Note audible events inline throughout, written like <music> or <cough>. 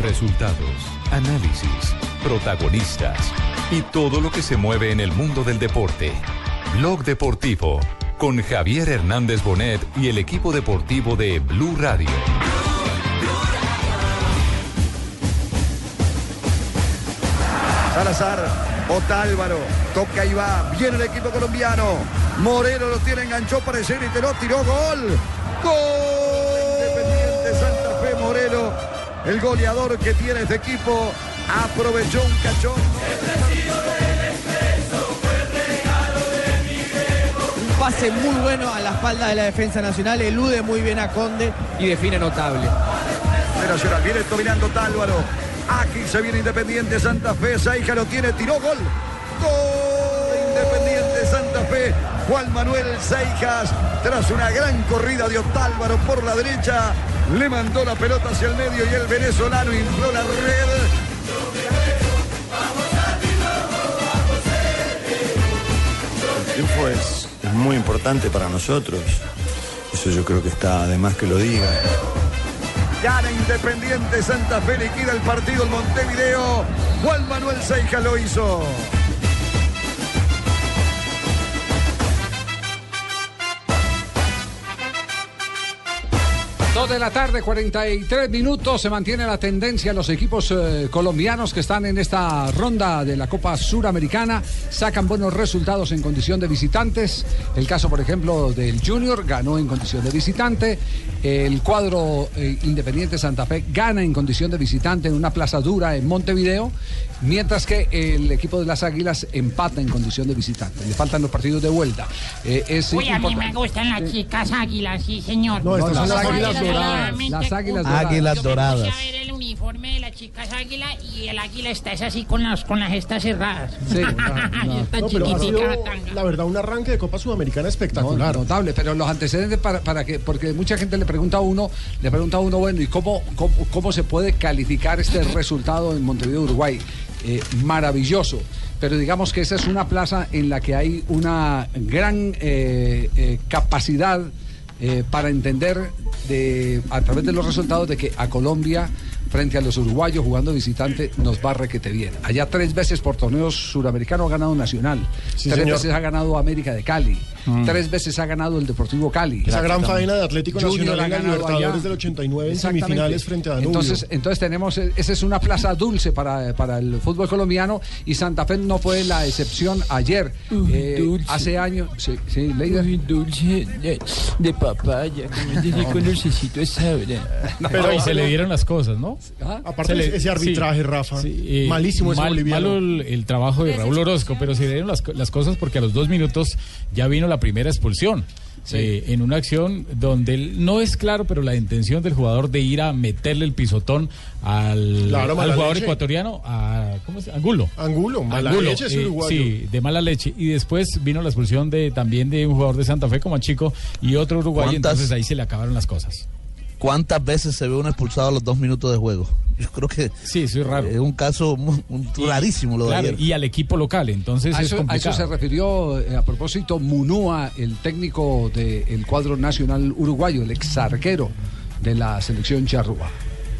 Resultados, análisis, protagonistas y todo lo que se mueve en el mundo del deporte. Blog Deportivo con Javier Hernández Bonet y el equipo deportivo de Blue Radio. Salazar, Otálvaro, toca y va, viene el equipo colombiano. Moreno lo tiene, enganchó para el y tiró, tiró gol. Gol. El goleador que tiene este equipo, aprovechó un cachón. Un pase muy bueno a la espalda de la defensa nacional, elude muy bien a Conde y define notable. Nacional viene dominando Tálvaro. Aquí se viene Independiente Santa Fe. Saija lo tiene, tiró gol. Gol Independiente Santa Fe. Juan Manuel Seijas, tras una gran corrida de Otálvaro por la derecha, le mandó la pelota hacia el medio y el venezolano infló la red. El triunfo es, es muy importante para nosotros. Eso yo creo que está además que lo diga. Gana Independiente Santa Fe, liquida el partido el Montevideo. Juan Manuel Seijas lo hizo. Dos de la tarde, 43 minutos. Se mantiene la tendencia. Los equipos eh, colombianos que están en esta ronda de la Copa Suramericana sacan buenos resultados en condición de visitantes. El caso, por ejemplo, del Junior ganó en condición de visitante. El cuadro eh, Independiente Santa Fe gana en condición de visitante en una plaza dura en Montevideo. Mientras que el equipo de las Águilas empata en condición de visitante. Le faltan los partidos de vuelta. Eh, es Uy, a mí me gustan las chicas águilas, sí, señor. No, estas son las águilas doradas. Las águilas doradas. Águilas Yo me puse doradas. a ver el uniforme de las chicas águila y el águila está es así con las con las gestas cerradas. Sí, no, <laughs> no. está No, pero ha sido, la verdad, un arranque de Copa Sudamericana No, espectacular. notable, pero los antecedentes para, para que, porque mucha gente le pregunta a uno, le pregunta a uno, bueno, ¿y cómo, cómo, cómo se puede calificar este <laughs> resultado en Montevideo, Uruguay? Eh, maravilloso. Pero digamos que esa es una plaza en la que hay una gran eh, eh, capacidad eh, para entender de, a través de los resultados de que a Colombia frente a los uruguayos jugando visitante nos va requete bien. Allá tres veces por torneos suramericanos ha ganado Nacional, Sí, tres señor. veces ha ganado América de Cali, Mm. tres veces ha ganado el Deportivo Cali. Esa gran faena de Atlético Junior Nacional en Libertadores allá. del 89 en semifinales frente a Danubio. Entonces, entonces tenemos, eh, esa es una plaza dulce para, para el fútbol colombiano y Santa Fe no fue la excepción ayer. Eh, hace años, sí, sí, Leider. dulce de, de papaya, con dulcecito Pero y se le dieron las cosas, ¿no? Aparte Se le- de ese arbitraje, sí, Rafa, sí, eh, malísimo ese mal- boliviano. Malo el, el trabajo de Raúl Orozco, pero se le dieron las, las cosas porque a los dos minutos ya vino la primera expulsión. Eh, en una acción donde él- no es claro, pero la intención del jugador de ir a meterle el pisotón al, Claro, al mala jugador leche. ecuatoriano, a, ¿cómo es? Angulo. Angulo, mala Angulo, leche es eh, uruguayo. sí, de mala leche. Y después vino la expulsión de también de un jugador de Santa Fe como Chico y otro uruguayo, ¿Cuántas? entonces ahí se le acabaron las cosas. ¿Cuántas veces se ve uno expulsado a los dos minutos de juego? Yo creo que sí, es raro. Es un caso un- rarísimo lo de Claro, ayer. y al equipo local, entonces A es eso, a eso complicado. se refirió eh, a propósito Munúa, el técnico del cuadro nacional uruguayo, el ex arquero de la selección charrúa.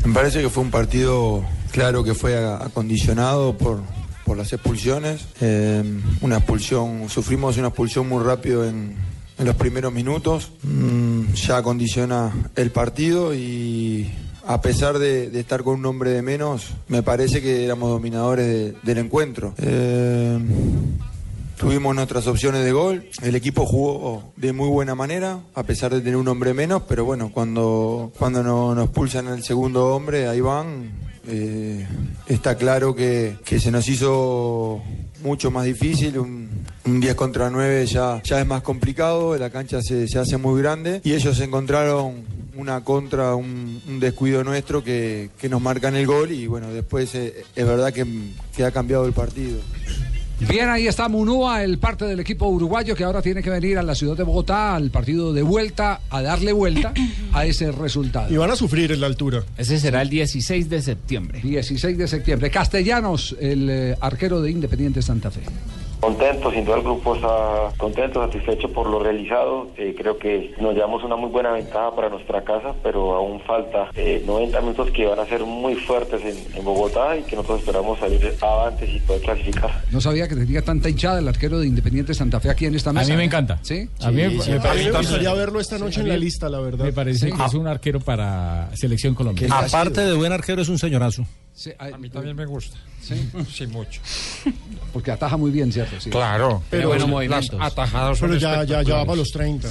Me parece que fue un partido, claro que fue a- acondicionado por, por las expulsiones. Eh, una expulsión, sufrimos una expulsión muy rápido en, en los primeros minutos. Mm, ya condiciona el partido y a pesar de, estar con un hombre de menos, me parece que éramos dominadores de- del encuentro. Eh, Tuvimos nuestras opciones de gol. El equipo jugó de muy buena manera, a pesar de tener un hombre menos, pero bueno, cuando, cuando no- nos pulsan el segundo hombre, ahí van. eh, está claro que, que se nos hizo mucho más difícil. Un, un 10 contra 9 ya, ya es más complicado, la cancha se, se hace muy grande y ellos encontraron una contra, un, un descuido nuestro que, que nos marcan el gol y bueno, después eh, es verdad que, que ha cambiado el partido. Bien, ahí está Munúa, el parte del equipo uruguayo que ahora tiene que venir a la ciudad de Bogotá al partido de vuelta, a darle vuelta a ese resultado. Y van a sufrir en la altura. Ese será el 16 de septiembre. 16 de septiembre. Castellanos, el eh, arquero de Independiente Santa Fe. Contento, sin duda el grupo está contento, satisfecho por lo realizado. Eh, creo que nos llevamos una muy buena ventaja para nuestra casa, pero aún falta eh, 90 minutos que van a ser muy fuertes en, en Bogotá y que nosotros esperamos salir avantes y poder clasificar. No sabía que tenía tanta hinchada el arquero de Independiente Santa Fe aquí en esta mesa. mí me encanta. ¿Sí? A mí me- Sí, me sí. A mí parece- me gustaría verlo esta noche en la lista, la verdad. Me parece que es un arquero para selección colombiana. Aparte de buen arquero, es un señorazo. A mí también me gusta. Sí, <laughs> sí mucho. Porque ataja muy bien, ¿cierto? Sí. Claro, Pero pero bueno, las atajadas son Pero ya, ya, ya va para los 30.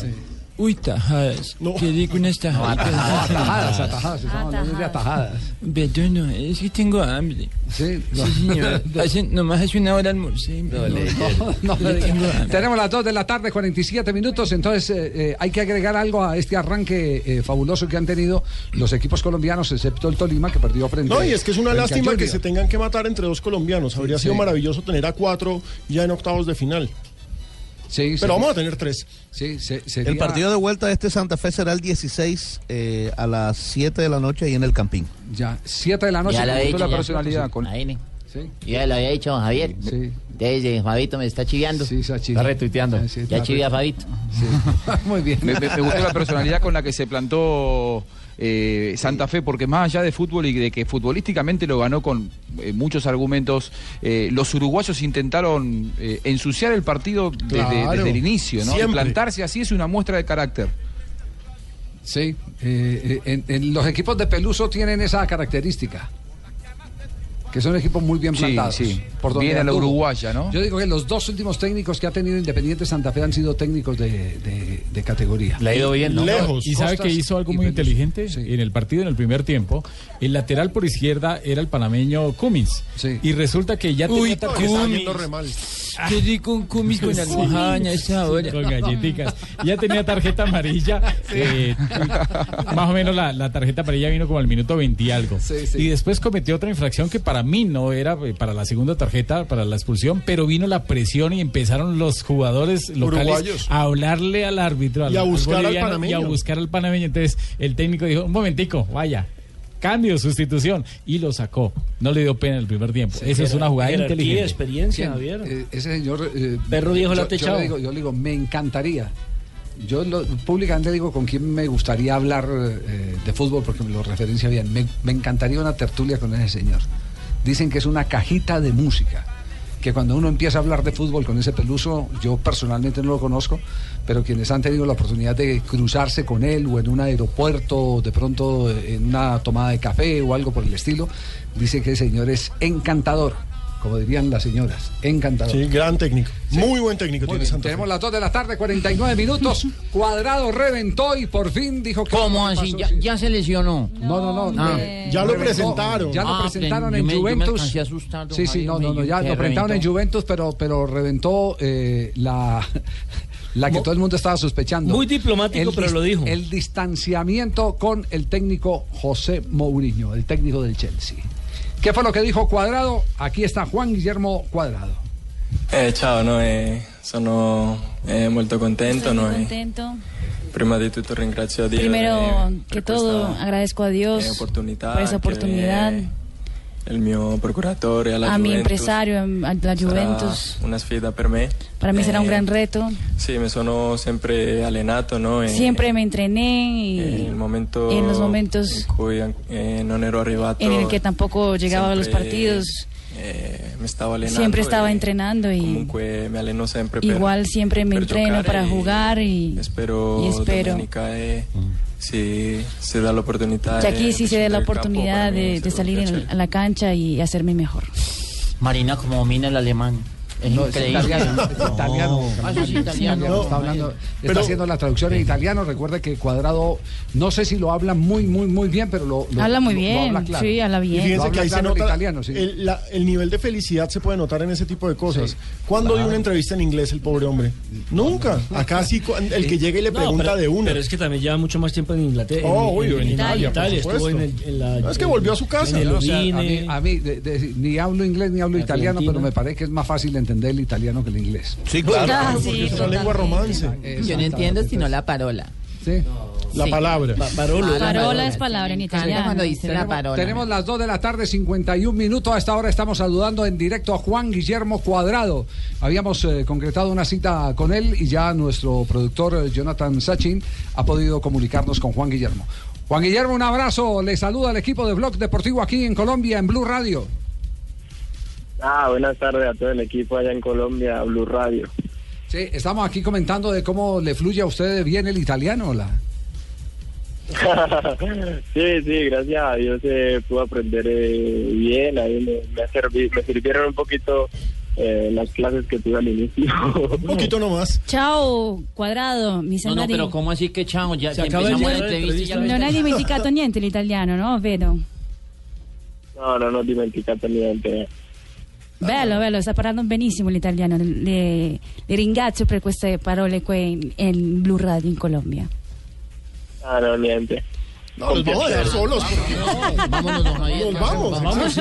Uy, tajadas. ¿Qué digo unas tajaditas? atajadas, atajadas, estamos hablando de atajadas. Perdón, no, es que tengo hambre. Sí, señor. <laughs> Hace- nomás hace una hora almorcé. No, no, hambre. Tenemos las 2 de la tarde, 47 minutos, entonces eh, eh, hay que agregar algo a este arranque eh, fabuloso que han tenido los equipos colombianos, excepto el Tolima, que perdió frente No, y es que es una lástima que se tengan que matar entre dos colombianos. Habría Sí, sido sí. maravilloso tener a cuatro ya en octavos de final. Sí, Pero vamos a tener tres. Sí, El partido de vuelta de este Santa Fe será el 16 eh, a las 7 de la noche ahí en el Campín. Ya, 7 de la noche. Ya lo había debutó dicho la ya. personalidad con... Ahí. Sí. Ya lo había dicho Javier. Sí. Desde Fabito me está chiviando. Está retuiteando. Ya chivia Fabito. <laughs> Muy bien. Me, me- me gustó la personalidad con la que se plantó eh, Santa Fe, porque más allá de fútbol y de que futbolísticamente lo ganó con eh, muchos argumentos, eh, los uruguayos intentaron eh, ensuciar el partido desde, Claro, desde el inicio, ¿no? Y plantarse así es una muestra de carácter. Sí, en, en los equipos de Peluso tienen esa característica. Que son equipos muy bien Sí, plantados. sí. por donde Bien a la uruguaya, ¿no? Yo digo que los dos últimos técnicos que ha tenido Independiente Santa Fe han sido técnicos de, de- de categoría. Le ha ido bien, ¿no? Y sabe que hizo algo muy inteligente en el partido en el primer tiempo. El lateral por izquierda era el panameño Cummins. Y resulta que ya tenía Uy, tarjeta. Cummins. Qué rico un cumis con almohaña esa hora. Con galletitas. Ya tenía tarjeta amarilla. eh, más o menos la, la tarjeta amarilla vino como al minuto 20 y algo. Sí, sí. Y después cometió otra infracción que para mí no era eh, para la segunda tarjeta, para la expulsión, pero vino la presión y empezaron los jugadores locales Uruguayos. a hablarle al árbitro, al, Y a buscar al boliviano, panameño. y a buscar al panameño. Entonces el técnico dijo, un momentico, vaya. Cambio, sustitución. Y lo sacó. No le dio pena en el primer tiempo. Esa es una jugada inteligente. experiencia. Javier. Eh, ese señor. eh, Perro viejo yo, late yo le digo, yo le digo, me encantaría. Yo lo- públicamente digo con quién me gustaría hablar eh, de fútbol porque me lo referencia bien. Me, me encantaría una tertulia con ese señor. Dicen que es una cajita de música. Que cuando uno empieza a hablar de fútbol con ese peluso, yo personalmente no lo conozco, pero quienes han tenido la oportunidad de cruzarse con él o en un aeropuerto, de pronto en una tomada de café o algo por el estilo, dice que el señor es encantador, como dirían las señoras, encantador. Sí, gran técnico. Muy buen técnico Muy tiene Santa tenemos las 2 de la tarde, 49 minutos. <laughs> Cuadrado reventó y por fin dijo que. ¿Cómo así? ¿Ya, ya se lesionó? No, no, no. Ah. eh, Ya lo reventó. presentaron. Ya lo Ah, presentaron en me- yo me Juventus. sí, sí, no, no, no, ya lo presentaron en. Juventus, pero, pero reventó eh, la. <laughs> La que todo el mundo estaba sospechando. Muy diplomático, pero lo dijo. El distanciamiento con el técnico José Mourinho, el técnico del Chelsea. ¿Qué fue lo que dijo Cuadrado? Aquí está Juan Guillermo Cuadrado. Eh, ciao, noi sono eh, molto contento. Estoy muy Noi, contento. prima di tutto ringrazio Dio Primero eh, que todo, questa, agradezco a eh, Dios opportunità por esa oportunidad, eh, il mio procuratore alla a mi Juventus. empresario, a la Sarà Juventus. una sfida per me. Para mí será un Eh, gran reto. Sì, mi sono sempre allenato, no? E- Siempre me entrené e y il momento en los momentos in cui eh, non ero arrivato en el que tampoco llegaba a los siempre, partidos, eh, mi stavo allenando siempre estaba e entrenando y comunque mi alleno sempre per, igual siempre me per entreno para e jugar y, Spero y espero domenica e si, si dà l'opportunità que aquí e sí se dé la oportunidad de, salir en- la cancha y hacerme mejor. Marina, como domina el alemán. No, <laughs> es italiano, es italiano. Ah, es italiano. Está hablando, está Pero- haciendo la traducción en italiano. Recuerde que Cuadrado, no sé si lo habla muy, muy, muy bien, pero lo, lo- Habla muy lo- lo bien, habla claro. sí, habla Y bien. Lo fíjense habla que ahí se claro el nota italiano, sí. el, la- el nivel de felicidad se puede notar en ese tipo de cosas. ¿Cuándo dio una entrevista en inglés el pobre hombre? Nunca. Acá sí, el que llega y le No, pregunta pero- de una. Pero es que también lleva mucho más tiempo en Inglaterra. Oh, en, uy, en Italia, por estuvo en, el- en la. No, es que volvió a su casa. En a mí, Udine. a mí, de- de- ni hablo inglés ni hablo La italiano, pero me parece que es más fácil entender el italiano que el inglés. Sí, claro. Ah, sí, es una lengua romance. Yo no entiendo sino la parola. Sí. La palabra. Pa- Parolo. Parola es palabra en italiano. cuando dice la parola. tenemos las 2 de la tarde, 51 minutos. A esta hora estamos saludando en directo a Juan Guillermo Cuadrado. Habíamos eh, concretado una cita con él y ya nuestro productor eh, Jonathan Sachin ha podido comunicarnos con Juan Guillermo. Juan Guillermo, un abrazo. Le saluda al equipo de Blog Deportivo aquí en Colombia, en Blue Radio. Ah, buenas tardes a todo el equipo allá en Colombia, Blue Radio. Sí, estamos aquí comentando de cómo le fluye a usted bien el italiano. La... <laughs> sí, sí, gracias a Dios eh, pude aprender eh, bien, ahí me, me, ha servi- me sirvieron un poquito eh, las clases que tuve al inicio. <laughs> Un poquito nomás. Ciao, Quadrado, mi No, no, pero ¿cómo así que chao? Ya Se de empezamos la entrevista y ya lo Non hai dimenticato niente l'italiano, no? Vedo. no, no, no dimenticate niente. Bello, bello, sta parlando benissimo l'italiano. Le, le ringrazio per queste parole qui in, in Blue Radio in Colombia. Ah, no, niente. No, los vamos a dejar solos. porque- Vámonos, don Javier. Nos vamos. Vamos.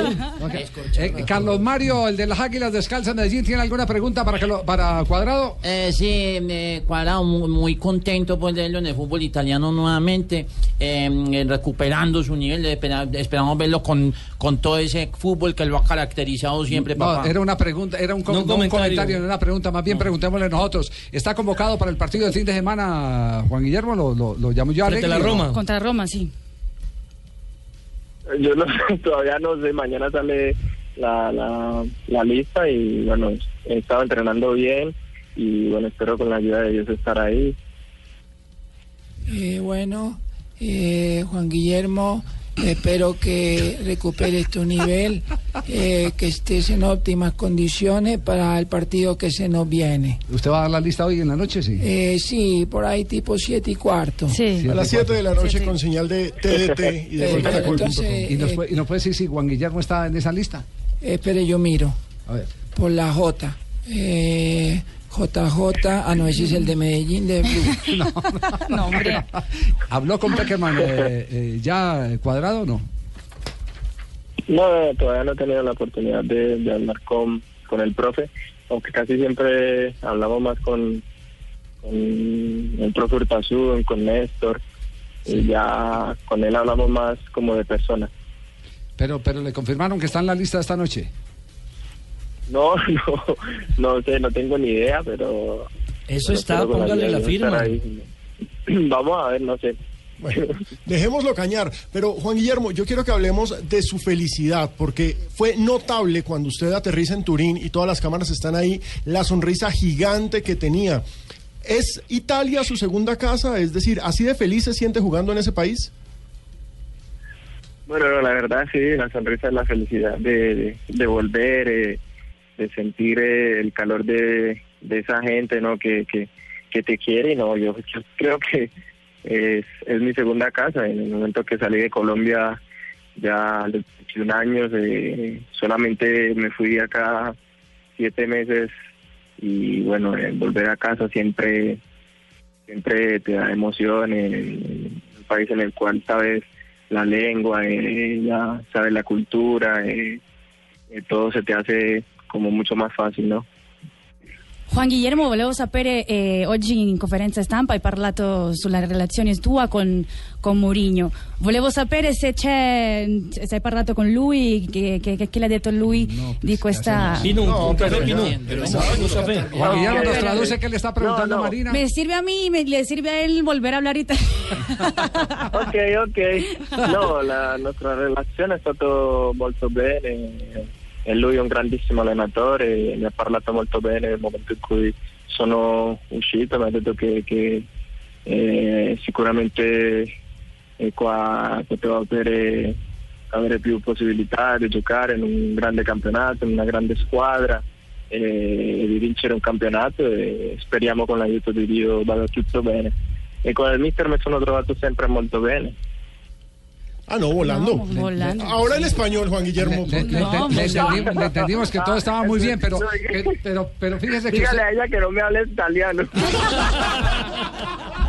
Eh, Carlos Mario, el de las Águilas Descalzas de Medellín, ¿tiene alguna pregunta para, que lo- para Cuadrado? Eh, sí, eh, Cuadrado, muy, muy contento pues, de verlo en el fútbol italiano nuevamente, eh, eh, recuperando su nivel. espera- esperamos verlo con, con todo ese fútbol que lo ha caracterizado siempre, No, papá. era una pregunta, era un, com- No un no un comentario. comentario, no una pregunta, más bien preguntémosle nosotros. ¿Está convocado para el partido del fin de semana, Juan Guillermo? ¿Lo, lo, lo llamo yo a Frente a la Alegre? Roma. Contra Roma, sí. Yo no, <laughs> todavía no sé, mañana sale la, la, la lista y bueno, he estado entrenando bien y bueno, espero con la ayuda de Dios estar ahí. Eh, bueno, eh, Juan Guillermo, espero que recuperes tu nivel, eh, que estés en óptimas condiciones para el partido que se nos viene. ¿Usted va a dar la lista hoy en la noche? Sí. Eh, sí, por ahí tipo siete y cuarto. Sí. A las 7 de la noche Siete. con señal de TDT y de Eh, golcaracol.com. entonces, ¿Y nos, eh, puede, y nos puede decir si Juan Guillermo está en esa lista? espere, yo miro A ver. por la J. Eh, JJ, ah, no, ese es el de Medellín, de Blue. <laughs> <laughs> No, hombre. ¿Habló con Peckerman eh, eh, ya Cuadrado o no? No, todavía no he tenido la oportunidad de, de hablar con, con el profe, aunque casi siempre hablamos más con, con el profe Urtasun, con Néstor, y ya con él hablamos más como de persona. Pero, pero le confirmaron que está en la lista esta noche. No, <laughs> no, no sé, no tengo ni idea, pero... Eso está, póngale la firma. <clears throat> Vamos a ver, no sé. Bueno, dejémoslo cañar. Pero Juan Guillermo, yo quiero que hablemos de su felicidad, porque fue notable cuando usted aterriza en Turín y todas las cámaras están ahí, la sonrisa gigante que tenía. ¿Es Italia su segunda casa? Es decir, ¿así de feliz se siente jugando en ese país? Bueno, no, la verdad sí, la sonrisa es la felicidad de, de, de volver, eh, de sentir eh, el calor de, esa gente, ¿no? Que, te quiere no, yo, creo que es, mi segunda casa. En el momento que salí de Colombia, ya a los 21 años, eh, solamente me fui acá siete meses y bueno, eh, volver a casa siempre siempre te da emoción en el país en el cual sabes la lengua, eh, ya sabes la cultura, eh, todo se te hace como mucho más fácil, ¿no? Juan Guillermo, volevo sapere, eh, oggi in conferenza stampa hai parlato sulla relazione tua con, con Mourinho. Volevo sapere se c'è, se hai parlato con lui, che, che, che le ha detto lui di questa... No, no, Pero no, un café. Juan Guillermo nos eh, traduce qué le está preguntando no, no. Marina. Me sirve a mí, me, le sirve a él volver a hablar italiano. Ok, ok. No, la nostra relazione è stato molto bene. E lui è un grandissimo allenatore, mi ha parlato molto bene nel momento in cui sono uscito, mi ha detto che, che eh, sicuramente eh, qua potevo avere, avere più possibilità di giocare in un grande campionato, in una grande squadra eh, di vincere un campionato e speriamo con l'aiuto di Dio vada tutto bene. E con il mister mi sono trovato sempre molto bene. Ah, no, volando. No, volando. Ahora en español, Juan Guillermo. Le, le- porque- le- le entendimos, le entendimos que todo estaba muy bien, pero, pero, pero fíjese que Dígale usted- a ella que no me hable italiano. <laughs>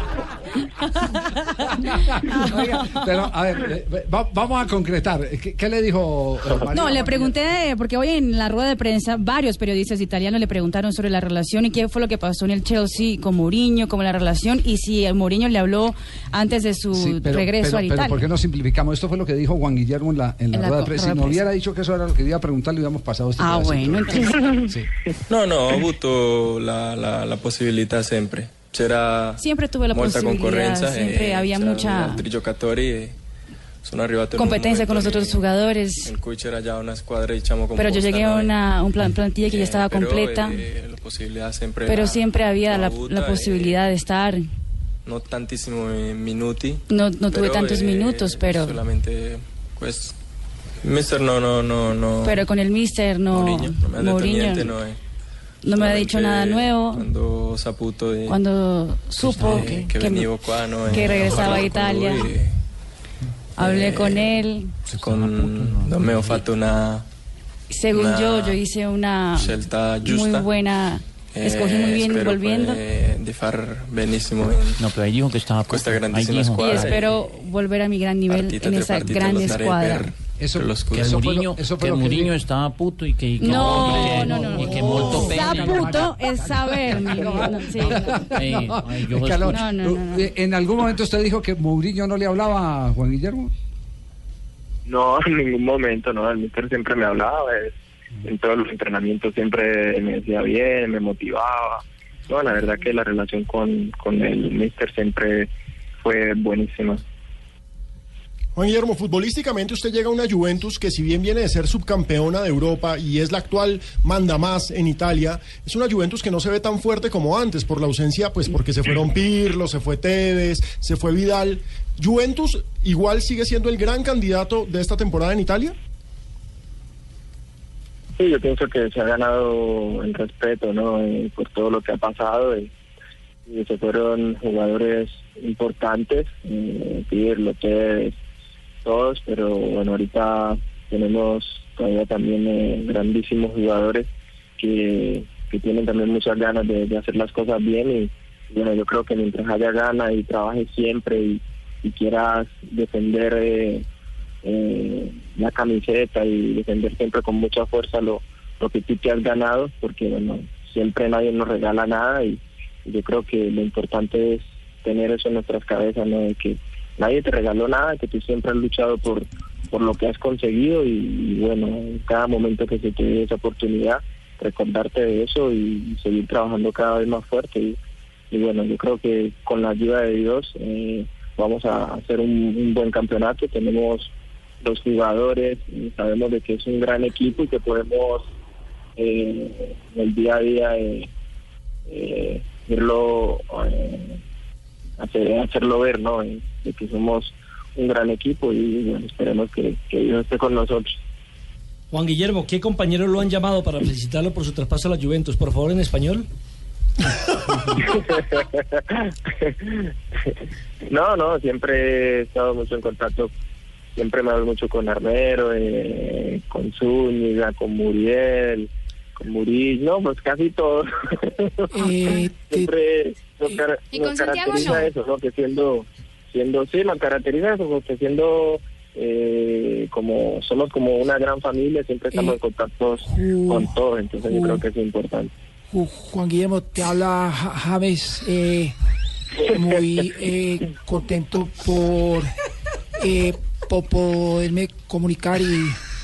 <laughs> Oiga, pero a ver, eh, va- vamos a concretar. ¿Qué, qué le dijo? eh, María No, le pregunté, porque hoy en la rueda de prensa varios periodistas italianos le preguntaron sobre la relación y qué fue lo que pasó en el Chelsea con Mourinho, como la relación, y si el Mourinho le habló antes de su Sí, pero, regreso pero- a pero Italia. ¿por qué no simplificamos? Esto fue lo que dijo Juan Guillermo en la, en la En la rueda de prensa. Si no hubiera dicho que eso era lo que iba a preguntar, le hubiéramos pasado este Ah, bueno, entonces- Sí. No, no, ho avuto la, la, la possibilità sempre. C'era Siempre tuve la posibilidad, siempre e había mucha competencia con los otros jugadores. cui c'era già una squadra diciamo Pero yo llegué a no? una un plan- plantilla que ya estaba Però, completa, eh, la possibilità sempre pero la- siempre había la, la posibilidad de estar. non tantissimi minuti No, no tuve però, tantos eh, minutos, pero solamente il mister no no no no pero con el mister no Mourinho ha detto Mourinho no, eh. No me ha dicho nada nuevo. quando ho saputo di- Cuando supo eh, que, no, que eh, regresaba a Italia. hablé eh, con él. con da me una Según una yo, yo hice una muy buena. Escogí muy Eh, bien volviendo. di far benissimo in No, pero ahí dijo que estaba ahí grandissima dijo. Y espero volver a mi gran nivel partita en esa darei escuadra. Eso- per lo Que. Eso fue lo- Mourinho, eso fue que Mourinho estaba puto y que, y que No, que- no, no, y que molto bene. Saputo es saber, <laughs> mi vida. No, sí, no. Ey, ay, yo Es que a lo- No, no, no, no. eh, En algún momento usted dijo que Mourinho no le hablaba a Juan Guillermo. No, <laughs> en ningún momento, no. El mister siempre me hablaba. eh, En todos los entrenamientos siempre me decía bien, me motivaba. No, la verdad que la relación con, con el mister siempre fue buenísima. Juan Guillermo, futbolísticamente usted llega a una Juventus que si bien viene de ser subcampeona de Europa y es la actual manda más en Italia, es una Juventus que no se ve tan fuerte como antes por la ausencia, pues porque se fueron Pirlo, se fue Tevez, se fue Vidal. ¿Juventus igual sigue siendo el gran candidato de esta temporada en Italia? Sí, yo pienso que se ha ganado el respeto, ¿no? Eh, por todo lo que ha pasado y, y se fueron jugadores importantes, eh, Pirlo, Tevez, todos, pero bueno, ahorita tenemos todavía también eh, grandísimos jugadores que, que tienen también muchas ganas de, hacer las cosas bien y, bueno, yo creo que mientras haya ganas y trabajes siempre y, quieras defender eh, eh, la camiseta y defender siempre con mucha fuerza lo, lo que tú te has ganado, porque bueno, siempre nadie nos regala nada y yo creo que lo importante es tener eso en nuestras cabezas, ¿no? De que nadie te regaló nada, que tú siempre has luchado por, por lo que has conseguido y, bueno, en cada momento que se te dé esa oportunidad, recordarte de eso y, seguir trabajando cada vez más fuerte. Y, bueno, yo creo que con la ayuda de Dios eh, vamos a hacer un, buen campeonato. Tenemos los jugadores, y sabemos de que es un gran equipo y que podemos eh, en el día a día eh, eh, irlo eh, hacer, hacerlo ver, ¿no? Eh, De que somos un gran equipo y bueno, esperemos que, que Dios esté con nosotros. Juan Guillermo, ¿qué compañeros lo han llamado para felicitarlo por su traspaso a la Juventus? Por favor, en español. <laughs> no, no, siempre he estado mucho en contacto, siempre me hablo mucho con Armero, eh, con Zúñiga, con Muriel, con Murillo, no, pues casi todos. <laughs> siempre nos, car- ¿Y nos caracteriza no? eso, ¿no? Que siendo, siendo, sí, nos caracteriza eso, porque siendo eh, como somos como una gran familia, siempre estamos en contacto con todos, entonces yo creo que es importante. Ju- Juan Guillermo, te habla Ja- James, eh, muy eh, contento por, eh, por poderme comunicar y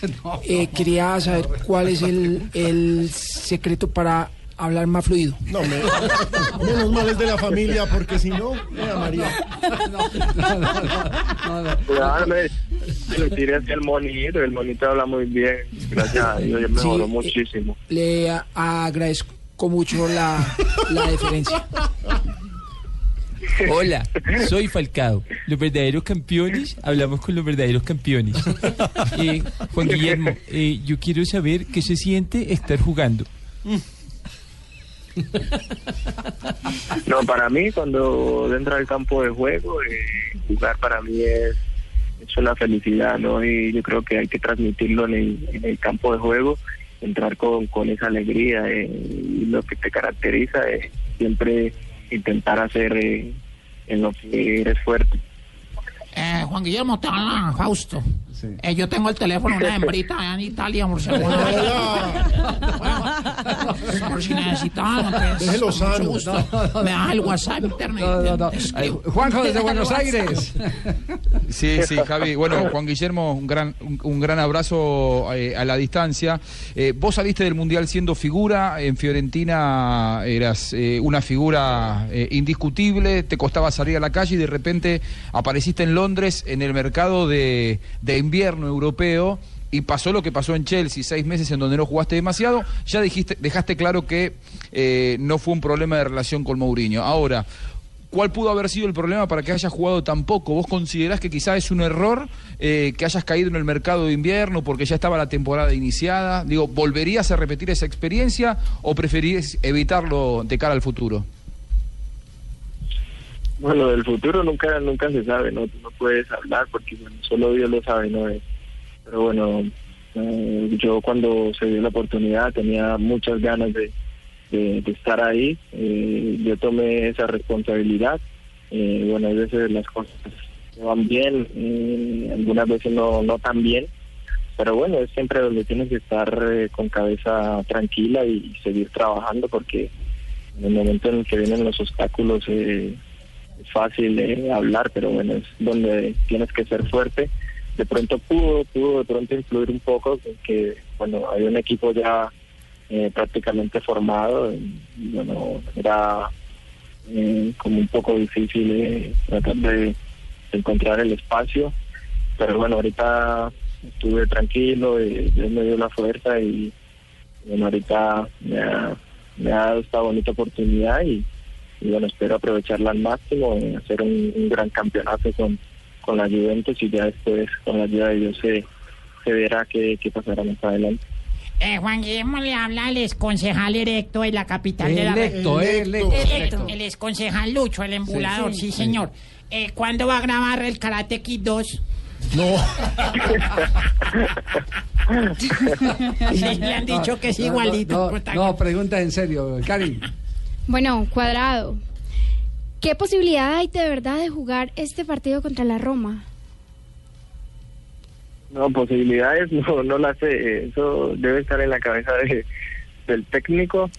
<laughs> eh, quería saber cuál es el, el secreto para hablar más fluido. No, me- menos mal es de la familia, porque si no, mira María. Cuidado, me, me tiré hacia el monito, el monito habla muy bien, gracias a Dios, ya mejoró Sí, muchísimo. Le agradezco mucho la, la <laughs> deferencia. Hola, soy Falcao. Los verdaderos campeones, hablamos con los verdaderos campeones. <laughs> Eh, Juan Guillermo, eh, yo quiero saber qué se siente estar jugando. No, para mí cuando dentro del campo de juego, eh, jugar para mí es, es una felicidad, ¿no? Y yo creo que hay que transmitirlo en el, en el campo de juego, entrar con, con esa alegría eh, y lo que te caracteriza es siempre intentar hacer eh, en lo que eres fuerte. Eh, Juan Guillermo, te habla Fausto. Eh, yo tengo el teléfono de una <laughs> hembrita allá en Italia, por si <laughs> Bueno, por si necesitan. entonces, Déjelo sano. Me das el WhatsApp internet. No, no, no. te escribo. Eh, Juanjo, desde Buenos. Aires. Sí, sí, Javi. Bueno, Juan Guillermo, un gran, un, un gran abrazo eh, a la distancia. Eh, vos saliste del Mundial siendo figura, en Fiorentina eras eh, una figura eh, indiscutible, te costaba salir a la calle y de repente apareciste en Londres en el mercado de, de invierno europeo. Y pasó lo que pasó en Chelsea, seis meses en donde no jugaste demasiado, ya dijiste, dejaste claro que eh, no fue un problema de relación con Mourinho. Ahora, ¿Cuál pudo haber sido el problema para que hayas jugado tan poco? ¿Vos considerás que quizás es un error eh, que hayas caído en el mercado de invierno porque ya estaba la temporada iniciada? Digo, ¿volverías a repetir esa experiencia o preferís evitarlo de cara al futuro? Bueno, del futuro nunca nunca se sabe, no, no puedes hablar porque bueno, solo Dios lo sabe, ¿no? Pero bueno, eh, yo cuando se dio la oportunidad tenía muchas ganas de, estar ahí, eh, yo tomé esa responsabilidad, eh, bueno, a veces las cosas van bien, algunas veces no, no tan bien, pero bueno, es siempre donde tienes que estar con cabeza tranquila y, seguir trabajando porque en el momento en el que vienen los obstáculos eh, es fácil hablar, pero bueno, es donde tienes que ser fuerte. De pronto pudo, pudo de pronto influir un poco, que bueno, hay un equipo ya eh, prácticamente formado, y bueno, era eh, como un poco difícil eh, tratar de encontrar el espacio, pero bueno, ahorita estuve tranquilo, y Dios me dio la fuerza y bueno, ahorita me ha, me ha dado esta bonita oportunidad y, y bueno, espero aprovecharla al máximo, eh, hacer un, un gran campeonato con, con la Juventus y ya después con la ayuda de Dios se, se verá qué, qué pasará más adelante. Eh, Juan Guillermo le habla al exconcejal erecto de la capital de la Electo, electo. Electo. El exconcejal Lucho, el embulador, sí, Sí, sí. señor. Eh, ¿Cuándo va a grabar el Karate Kid 2? No. <laughs> Sí, le han dicho que es No, no, igualito. No, no, pregunta en serio, Karin. Bueno, cuadrado. ¿Qué posibilidad hay de verdad de jugar este partido contra la Roma? No, posibilidades <laughs> no, no las sé, eso debe estar en la cabeza de, del técnico,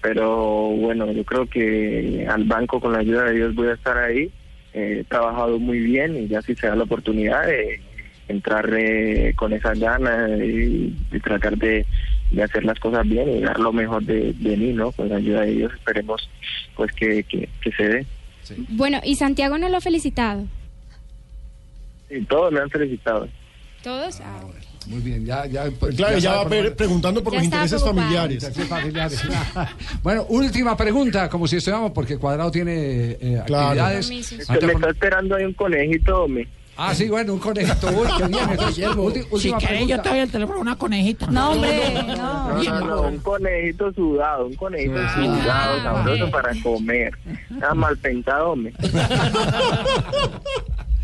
pero bueno, yo creo que al banco con la ayuda de Dios voy a estar ahí, Eh, he trabajado muy bien y ya si se da la oportunidad de entrar eh, con esas ganas y, y tratar de, hacer las cosas bien y dar lo mejor de, de mí, ¿no? Con la ayuda de Dios esperemos pues que, que se dé. Bueno, ¿y Santiago no lo ha felicitado? Y todos me han felicitado. ¿Todos? Ah, Muy bien, ya, ya. Claro, ya sabe va por preguntando por Ya los intereses familiares. <laughs> Bueno, última pregunta, como si estuviéramos, porque Cuadrado tiene eh, Claro. actividades. Me está esperando ahí un conejito, me. Ah, sí, bueno, un conejito. Uy, qué bien. Si quiere, yo te doy el teléfono una conejita. No, hombre, no. No, no, no, un conejito sudado, un conejito sudado, sabroso para comer. Nada mal pensado, hombre. <laughs>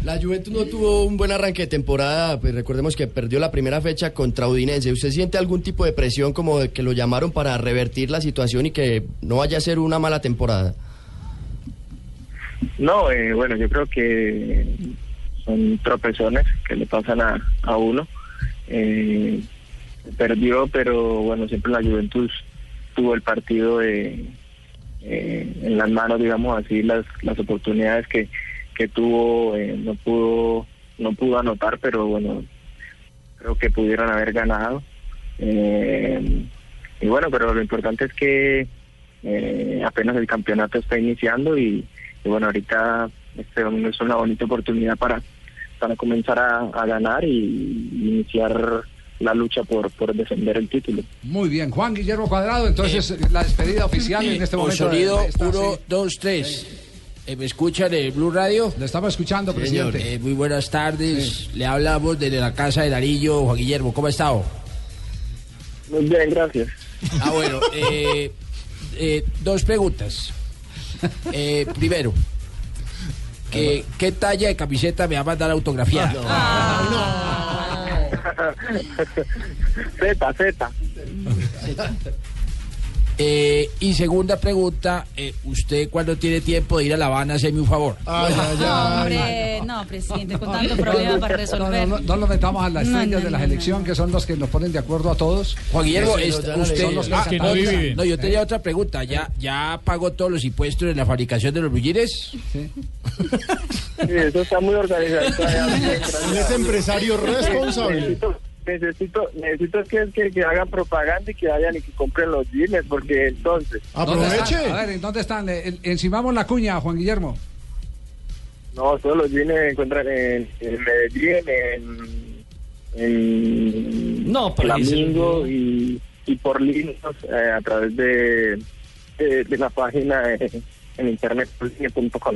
La Juventus no tuvo un buen arranque de temporada, pues recordemos que perdió la primera fecha contra Udinese. ¿Usted siente algún tipo de presión como de que lo llamaron para revertir la situación y que no vaya a ser una mala temporada? No, eh, bueno, yo creo que son tropezones que le pasan a, a uno. Eh, perdió, pero bueno, siempre la Juventus tuvo el partido eh, en las manos, digamos así, las, las oportunidades que, que tuvo, eh, no pudo no pudo anotar, pero bueno, creo que pudieron haber ganado. Eh, y bueno, pero lo importante es que eh, apenas el campeonato está iniciando y, bueno, ahorita este es una bonita oportunidad para, para comenzar a, a ganar y, iniciar la lucha por, por defender el título. Muy bien, Juan Guillermo Cuadrado, entonces la despedida oficial en este momento. sonido de esta- 1, sí. 2, 3. Eh, ¿Me escuchan en Blue Radio? Le estamos escuchando, presidente. eh, muy buenas tardes. Le hablamos desde la casa de Darillo, Juan Guillermo. ¿Cómo ha estado? Muy bien, gracias. Ah, bueno. eh, eh, dos preguntas. <laughs> Eh, primero, ¿qué, ¿qué talla de camiseta me va a mandar autografiada? Z, Z. Eh, y segunda pregunta, eh, ¿usted cuando tiene tiempo de ir a La Habana, hacerme un favor? Hombre, no, presidente, con tanto problema para resolver. No, no, no lo metamos a las No, estrellas no, de la no, selección, que son los que nos ponen de acuerdo a todos. Juan Guillermo, no usted son los ah, que otra- viven. no, yo tenía otra pregunta. ¿Ya, ya pagó todos los impuestos de la fabricación de los bullires? Sí, eso está muy organizado. <laughs> es empresario responsable. Necesito, necesito, que, que, que hagan propaganda y que vayan y que compren los jeans, porque entonces... ¿Dónde están? A ver, ¿en dónde están? En- Encimamos la cuña, Juan Guillermo. No, todos los jeans se encuentran en, en Medellín, en, en No, pero Flamingo y, y por líneas eh, a través de, de, de la página eh, en internet porline.com.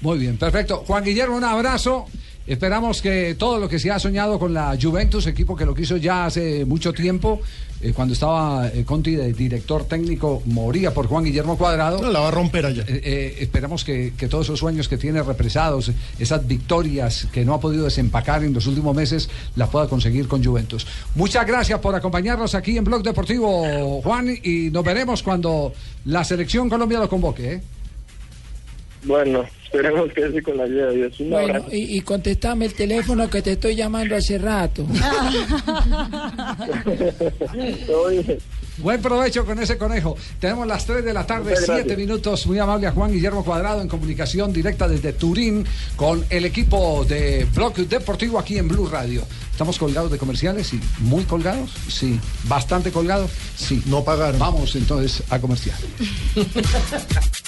Muy bien, perfecto. Juan Guillermo, un abrazo. Esperamos que todo lo que se ha soñado con la Juventus, equipo que lo quiso ya hace mucho tiempo, eh, cuando estaba eh, Conti de director técnico, moría por Juan Guillermo Cuadrado. No, la va a romper allá. Eh, eh, esperamos que, que todos esos sueños que tiene represados, esas victorias que no ha podido desempacar en los últimos meses, las pueda conseguir con Juventus. Muchas gracias por acompañarnos aquí en Blog Deportivo, Juan, y nos veremos cuando la selección Colombia lo convoque. ¿eh? Bueno, esperemos que sí con la ayuda de Dios. Un Bueno, abrazo. y, y contestame el teléfono que te estoy llamando hace rato. <laughs> Buen provecho con ese conejo. Tenemos las 3 de la tarde, Muchas 7 gracias. minutos. Muy amable a Juan Guillermo Cuadrado en comunicación directa desde Turín con el equipo de Blog Deportivo aquí en Blue Radio. ¿Estamos colgados de comerciales? Sí. ¿Muy colgados? Sí. ¿Bastante colgados? Sí. No pagaron. Vamos entonces a comercial. <laughs>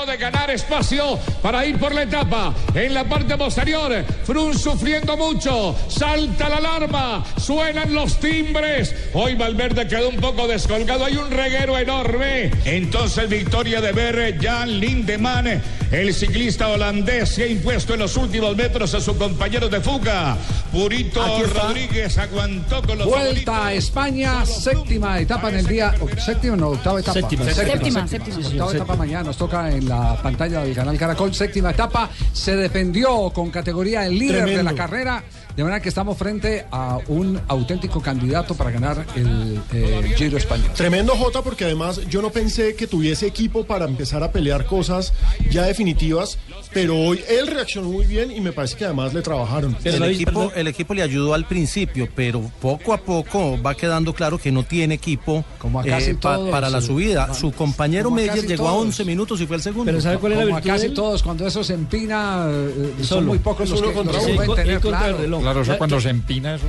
De ganar espacio para ir por la etapa. En la parte posterior, Frun sufriendo mucho. Salta la alarma. Suenan los timbres. Hoy Valverde quedó un poco descolgado. Hay un reguero enorme. Entonces, victoria de ver Jan Lindemann. El ciclista holandés se ha impuesto en los últimos metros a su compañero de fuga. Purito. Rodríguez aguantó con los Vuelta a España, séptima etapa en el día. o- ¿Séptima no? Octava etapa. Séptima. Séptima, séptima. Sí, señor, Octava etapa séptima. mañana nos toca en la pantalla del canal Caracol. Séptima etapa. Se defendió con categoría el líder de la carrera. De manera que estamos frente a un auténtico candidato para ganar el eh, Giro Español. Tremendo Jota porque además yo no pensé que tuviese equipo para empezar a pelear cosas ya definitivas, pero hoy él reaccionó muy bien y me parece que además le trabajaron. El equipo, el equipo le ayudó al principio, pero poco a poco va quedando claro que no tiene equipo Como eh, casi pa- todos, para la subida. Su compañero Meyer llegó a todos. 11 minutos y fue el segundo. Pero ¿sabe cuál es la Como a casi todos, cuando eso se empina, eh, son muy pocos los uno que contra los tener el claro. reloj. Claro, eso Ya- cuando se empina eso.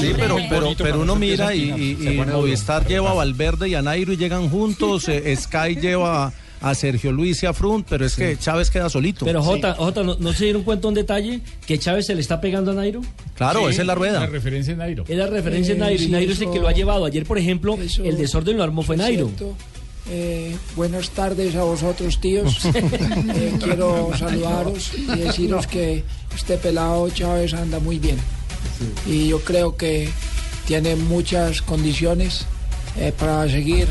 Sí, pero, pero, pero uno mira a y, y- y. Movistar lleva a Valverde y a Nairo y llegan juntos, eh, Sky lleva a, a Sergio Luis y a Frunt, pero es que Chávez queda solito. Pero Jota, Jota, ¿no, no se dieron cuenta un detalle? Que Chávez se le está pegando a Nairo. Claro, Sí, esa es la rueda. La referencia en Nairo. Es la referencia de Eh, Nairo y Nairo es el eso- que lo ha llevado. Ayer, por ejemplo, eso- el desorden lo armó fue Nairo. ¿cierto? Eh, buenas tardes a vosotros, tíos. <laughs> Eh, quiero saludaros y deciros que este pelado Chávez anda muy bien. Y yo creo que tiene muchas condiciones eh, para seguir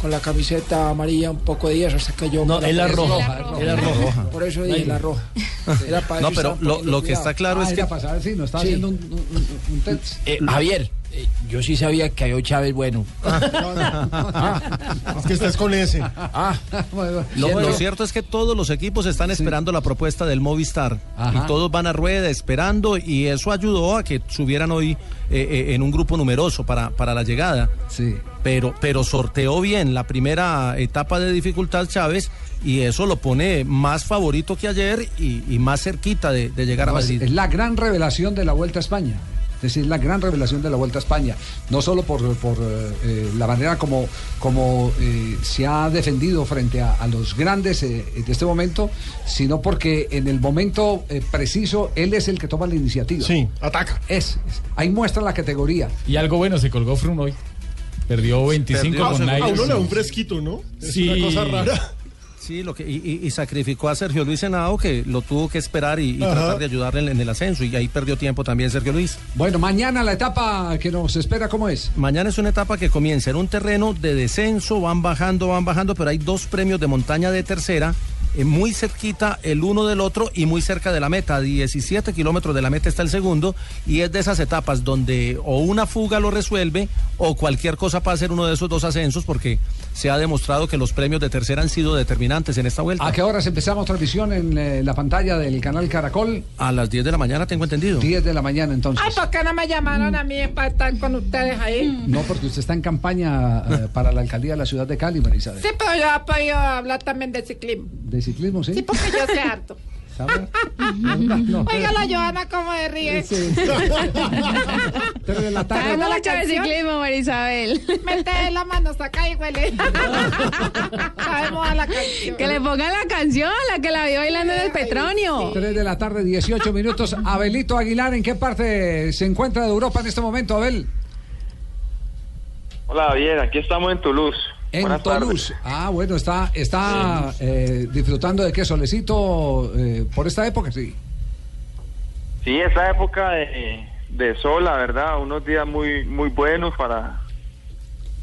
con la camiseta amarilla un poco de días hasta que yo... No, me es la roja, es la roja. Por eso dije la roja. <laughs> Era para No, pero lo, lo que está claro Ah, es que saber si nos está Sí. haciendo un, un- un- un test. Eh, Javier, eh, yo sí sabía que había un Chávez bueno. Es que estás con ese. Ah, Lo, lo cierto es que todos los equipos están esperando la propuesta del Movistar Ajá. y todos van a rueda esperando y eso ayudó a que subieran hoy eh, eh, en un grupo numeroso para, para la llegada. Sí. Pero, pero sorteó bien la primera etapa de dificultad Chávez y eso lo pone más favorito que ayer y, y más cerquita de, de llegar a Madrid. es la gran revelación de la Vuelta a España. Es decir, la gran revelación de la Vuelta a España. No solo por, por, eh, eh, la manera como, como eh, se ha defendido frente a, a los grandes eh, de este momento, sino porque en el momento eh, preciso él es el que toma la iniciativa. Sí, ataca. Es, es. ahí muestra la categoría. Y algo bueno, se colgó Froome hoy. Perdió 25 Perdió. con A Nairo. uno le da un fresquito, ¿no? Es Sí. una cosa rara. Sí, lo que, y, y- sacrificó a Sergio Luis Henao, que lo tuvo que esperar y, tratar de ayudarle en, en el ascenso, y ahí perdió tiempo también Sergio Luis. Bueno, mañana la etapa que nos espera, ¿cómo es? Mañana es una etapa que comienza en un terreno de descenso, van bajando, van bajando, pero hay dos premios de montaña de tercera, eh, muy cerquita el uno del otro y muy cerca de la meta. A 17 kilómetros de la meta está el segundo, y es de esas etapas donde o una fuga lo resuelve o cualquier cosa para hacer uno de esos dos ascensos, porque se ha demostrado que los premios de tercera han sido determinantes en esta vuelta. ¿A qué horas empezamos transmisión en eh, la pantalla del canal Caracol? A las 10 de la mañana, tengo entendido. 10 de la mañana, entonces. Ay, ¿por qué no me llamaron a mí para estar con ustedes ahí? No, porque usted está en campaña eh, para la alcaldía de la ciudad de Cali, María Isabel. Sí, pero yo he podido hablar también de ciclismo. De ciclismo, ¿sí? Sí, porque yo sé harto. Oiga la Joana cómo de ríe. Sí. <laughs> Tres de la tarde. La mucho de ciclismo, María Isabel. Mete la mano, saca y huele. Sabemos a la canción. Que le pongan la canción, la que la vio bailando en el Petronio. 3 de la tarde, 18 <laughs> minutos. Abelito Aguilar, ¿en qué parte se encuentra de Europa en este momento, Abel? Hola, bien, aquí estamos en Toulouse. En Toulouse. Ah, bueno, está, está eh, disfrutando de qué solecito eh, por esta época, sí. Sí, esta época de, de sol, la verdad, unos días muy muy buenos para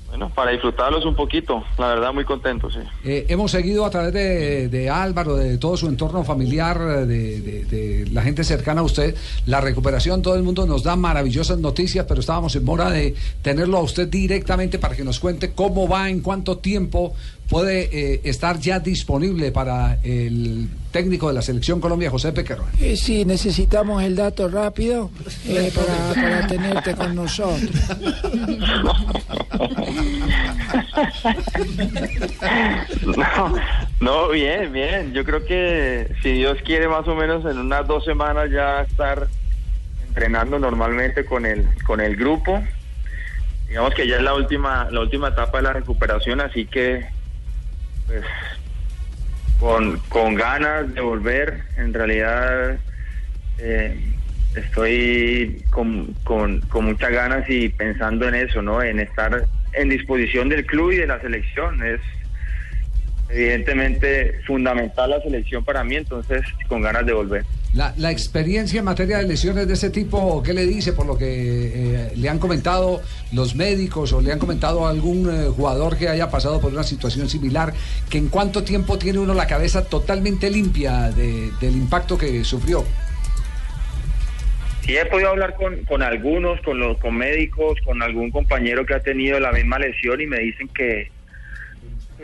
bueno, para disfrutarlos un poquito. La verdad, muy contento, sí. Eh, hemos seguido a través de, de Álvaro, de todo su entorno familiar, de, de- de la gente cercana a usted, la recuperación. Todo el mundo nos da maravillosas noticias, pero estábamos en mora de tenerlo a usted directamente para que nos cuente cómo va, en cuánto tiempo puede eh, estar ya disponible para el técnico de la selección Colombia, José Pequerón. Eh, sí, necesitamos el dato rápido eh, para, para tenerte con nosotros. <laughs> No, no, bien, bien. Yo creo que si Dios quiere, más o menos en unas dos semanas ya estar entrenando normalmente con el con el grupo. Digamos que ya es la última la última etapa de la recuperación, así que pues con, con ganas de volver. En realidad eh, estoy con, con, con muchas ganas y pensando en eso, ¿no? En estar en disposición del club y de la selección. Es evidentemente fundamental la selección para mí, entonces con ganas de volver. La, la experiencia en materia de lesiones de ese tipo, ¿qué le dice por lo que eh, le han comentado los médicos o le han comentado a algún eh, jugador que haya pasado por una situación similar? Que en cuánto tiempo tiene uno la cabeza totalmente limpia de- del impacto que sufrió. Sí he podido hablar con, con algunos, con los con médicos, con algún compañero que ha tenido la misma lesión y me dicen que